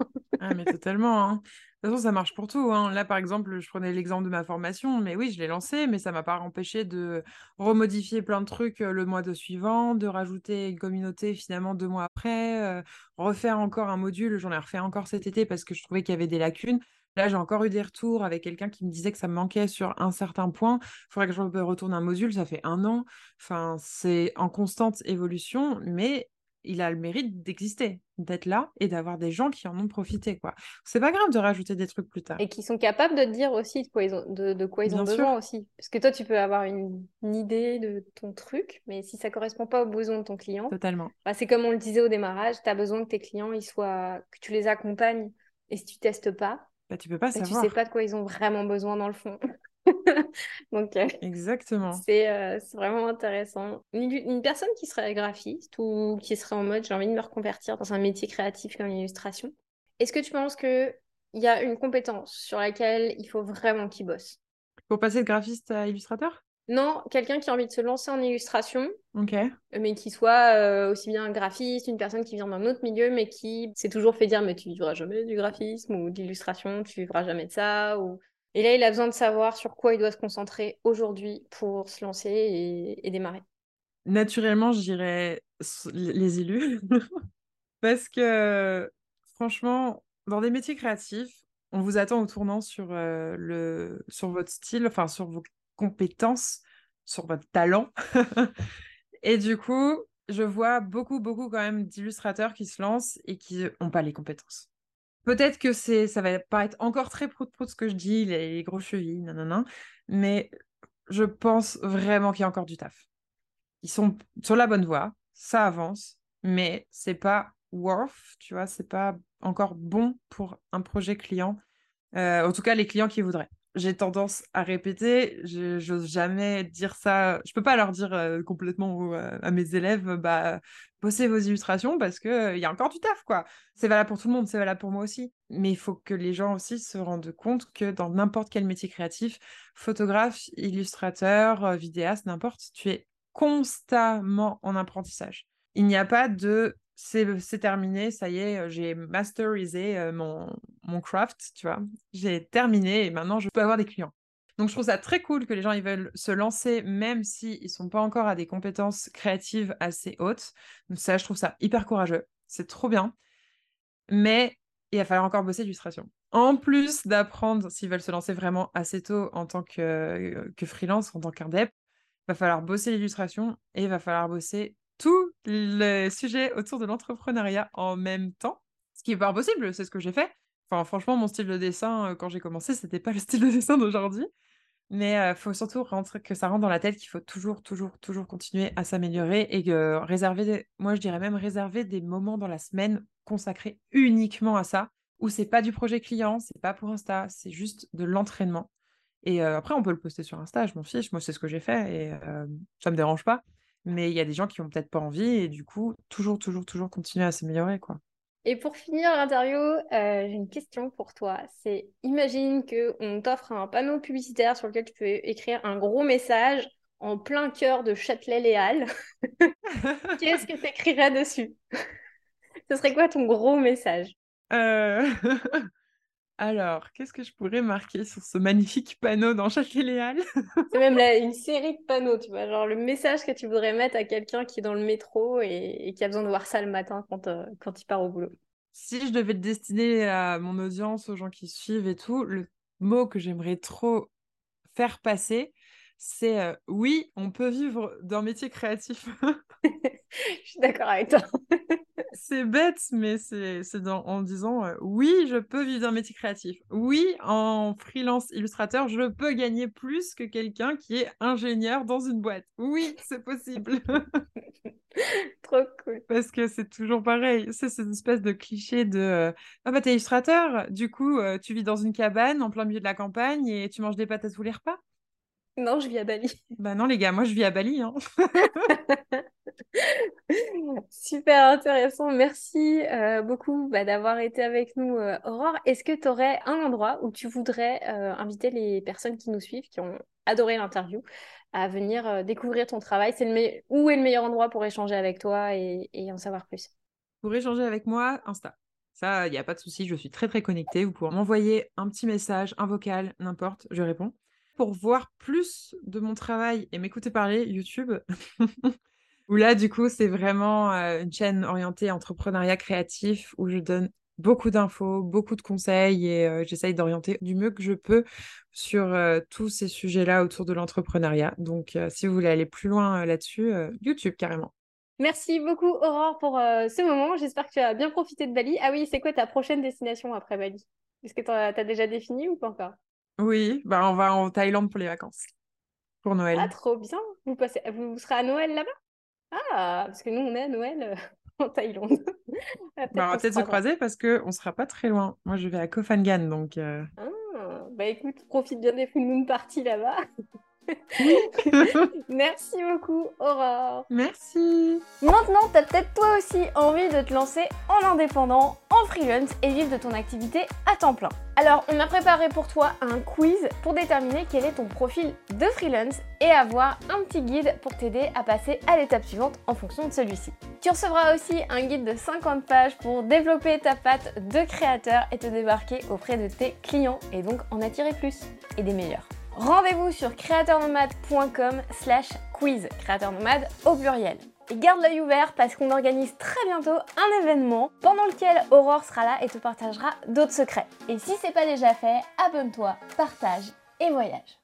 ah mais totalement hein. De toute façon, ça marche pour tout. Hein. Là, par exemple, je prenais l'exemple de ma formation, mais oui, je l'ai lancée, mais ça m'a pas empêché de remodifier plein de trucs le mois de suivant, de rajouter une communauté finalement deux mois après, refaire encore un module. J'en ai refait encore cet été parce que je trouvais qu'il y avait des lacunes. Là, j'ai encore eu des retours avec quelqu'un qui me disait que ça me manquait sur un certain point. Il faudrait que je retourne un module, ça fait un an. Enfin, c'est en constante évolution, mais il a le mérite d'exister, d'être là et d'avoir des gens qui en ont profité. quoi. C'est pas grave de rajouter des trucs plus tard. Et qui sont capables de te dire aussi de quoi ils ont, de, quoi ils ont besoin aussi. Parce que toi, tu peux avoir une, idée de ton truc, mais si ça correspond pas aux besoins de ton client, totalement. Bah, c'est comme on le disait au démarrage, tu as besoin que tes clients ils soient, que tu les accompagnes. Et si tu testes pas, bah, tu peux pas bah, savoir. Tu sais pas de quoi ils ont vraiment besoin dans le fond. Donc, euh, Exactement. Euh, c'est vraiment intéressant. Une, personne qui serait graphiste ou qui serait en mode j'ai envie de me reconvertir dans un métier créatif comme l'illustration, est-ce que tu penses qu'il y a une compétence sur laquelle il faut vraiment qu'il bosse Pour passer de graphiste à illustrateur? Non, quelqu'un qui a envie de se lancer en illustration, mais qui soit euh, aussi bien un graphiste, une personne qui vient d'un autre milieu, mais qui s'est toujours fait dire mais tu vivras jamais du graphisme ou d'illustration, tu vivras jamais de ça, ou et là, il a besoin de savoir sur quoi il doit se concentrer aujourd'hui pour se lancer et, démarrer. Naturellement, je dirais les élus. Parce que, franchement, dans des métiers créatifs, on vous attend au tournant sur, euh, le, sur votre style, enfin sur vos compétences, sur votre talent. et du coup, je vois beaucoup, beaucoup quand même d'illustrateurs qui se lancent et qui n'ont pas les compétences. Peut-être que c'est, ça va paraître encore très prout-prout ce que je dis, les, gros chevilles, non, mais je pense vraiment qu'il y a encore du taf. Ils sont sur la bonne voie, ça avance, mais c'est pas worth, tu vois, c'est pas encore bon pour un projet client. Euh, en tout cas, les clients qui voudraient j'ai tendance à répéter, j'ose jamais dire ça. Je peux pas leur dire euh, complètement euh, à mes élèves, bah bossez vos illustrations parce que il y a encore du taf quoi. C'est valable pour tout le monde, c'est valable pour moi aussi. Mais il faut que les gens aussi se rendent compte que dans n'importe quel métier créatif, photographe, illustrateur, euh, vidéaste, n'importe, tu es constamment en apprentissage. Il n'y a pas de c'est terminé, ça y est, j'ai masterisé mon, mon craft, tu vois. J'ai terminé et maintenant je peux avoir des clients. Donc je trouve ça très cool que les gens ils veulent se lancer même s'ils ne sont pas encore à des compétences créatives assez hautes. Ça, je trouve ça hyper courageux. C'est trop bien. Mais il va falloir encore bosser l'illustration. En plus d'apprendre s'ils veulent se lancer vraiment assez tôt en tant que, que freelance, en tant qu'indep, il va falloir bosser l'illustration et il va falloir bosser tous les sujets autour de l'entrepreneuriat en même temps, ce qui est pas impossible, c'est ce que j'ai fait. Enfin, franchement, mon style de dessin, quand j'ai commencé, c'était pas le style de dessin d'aujourd'hui. Mais il faut surtout que ça rentre dans la tête qu'il faut toujours, toujours, toujours continuer à s'améliorer et que réserver, des... moi je dirais même réserver des moments dans la semaine consacrés uniquement à ça, où c'est pas du projet client, c'est pas pour Insta, c'est juste de l'entraînement. Et après, on peut le poster sur Insta, je m'en fiche, moi c'est ce que j'ai fait et ça me dérange pas. Mais il y a des gens qui ont peut-être pas envie et du coup, toujours, toujours, toujours continuer à s'améliorer, quoi. Et pour finir l'interview, euh, j'ai une question pour toi. C'est imagine que on t'offre un panneau publicitaire sur lequel tu peux écrire un gros message en plein cœur de Châtelet-Les Qu'est-ce que tu écrirais dessus? Ce serait quoi ton gros message? Euh... Alors, qu'est-ce que je pourrais marquer sur ce magnifique panneau dans chaque léal C'est même une série de panneaux, tu vois, genre le message que tu voudrais mettre à quelqu'un qui est dans le métro et, qui a besoin de voir ça le matin quand, euh, quand il part au boulot. Si je devais le destiner à mon audience, aux gens qui suivent et tout, le mot que j'aimerais trop faire passer, c'est euh, oui, on peut vivre d'un métier créatif. je suis d'accord avec toi. c'est bête, mais c'est en disant euh, oui, je peux vivre d'un métier créatif. Oui, en freelance illustrateur, je peux gagner plus que quelqu'un qui est ingénieur dans une boîte. Oui, c'est possible. Trop cool. Parce que c'est toujours pareil. C'est cette espèce de cliché de euh, Ah bah t'es illustrateur, du coup euh, tu vis dans une cabane en plein milieu de la campagne et tu manges des pâtes à tous les repas? Non, je vis à Bali. Bah non, les gars, moi je vis à Bali. Hein. Super intéressant. Merci euh, beaucoup bah, d'avoir été avec nous, euh, Aurore. Est-ce que tu aurais un endroit où tu voudrais euh, inviter les personnes qui nous suivent, qui ont adoré l'interview, à venir découvrir ton travail? C'est le Où est le meilleur endroit pour échanger avec toi et, en savoir plus? Pour échanger avec moi, Insta. Ça, il n'y a pas de souci, je suis très très connectée. Vous pouvez m'envoyer un petit message, un vocal, n'importe, je réponds. Pour voir plus de mon travail et m'écouter parler, YouTube. où là, du coup, c'est vraiment euh, une chaîne orientée entrepreneuriat créatif où je donne beaucoup d'infos, beaucoup de conseils et euh, j'essaye d'orienter du mieux que je peux sur euh, tous ces sujets-là autour de l'entrepreneuriat. Donc, si vous voulez aller plus loin là-dessus, YouTube carrément. Merci beaucoup Aurore pour ce moment. J'espère que tu as bien profité de Bali. Ah oui, c'est quoi ta prochaine destination après Bali? Est-ce que tu as, déjà défini ou pas encore? Oui, bah on va en Thaïlande pour les vacances. Pour Noël. Ah, trop bien. Vous, passez... vous serez à Noël là-bas? Ah, parce que nous, on est à Noël euh, en Thaïlande. Ah, bah, on va peut-être se croiser parce qu'on ne sera pas très loin. Moi, je vais à Koh Phangan, donc... Euh. Ah, bah écoute, profite bien des full moon parties là-bas. Merci beaucoup, Aurore. Merci. Maintenant, tu as peut-être toi aussi envie de te lancer en indépendant, en freelance et vivre de ton activité à temps plein. Alors, on a préparé pour toi un quiz pour déterminer quel est ton profil de freelance et avoir un petit guide pour t'aider à passer à l'étape suivante en fonction de celui-ci. Tu recevras aussi un guide de 50 pages pour développer ta patte de créateur et te débarquer auprès de tes clients et donc en attirer plus et des meilleurs. Rendez-vous sur créateurnomade.com slash quiz, créateur nomade au pluriel. Et garde l'œil ouvert parce qu'on organise très bientôt un événement pendant lequel Aurore sera là et te partagera d'autres secrets. Et si c'est pas déjà fait, abonne-toi, partage et voyage.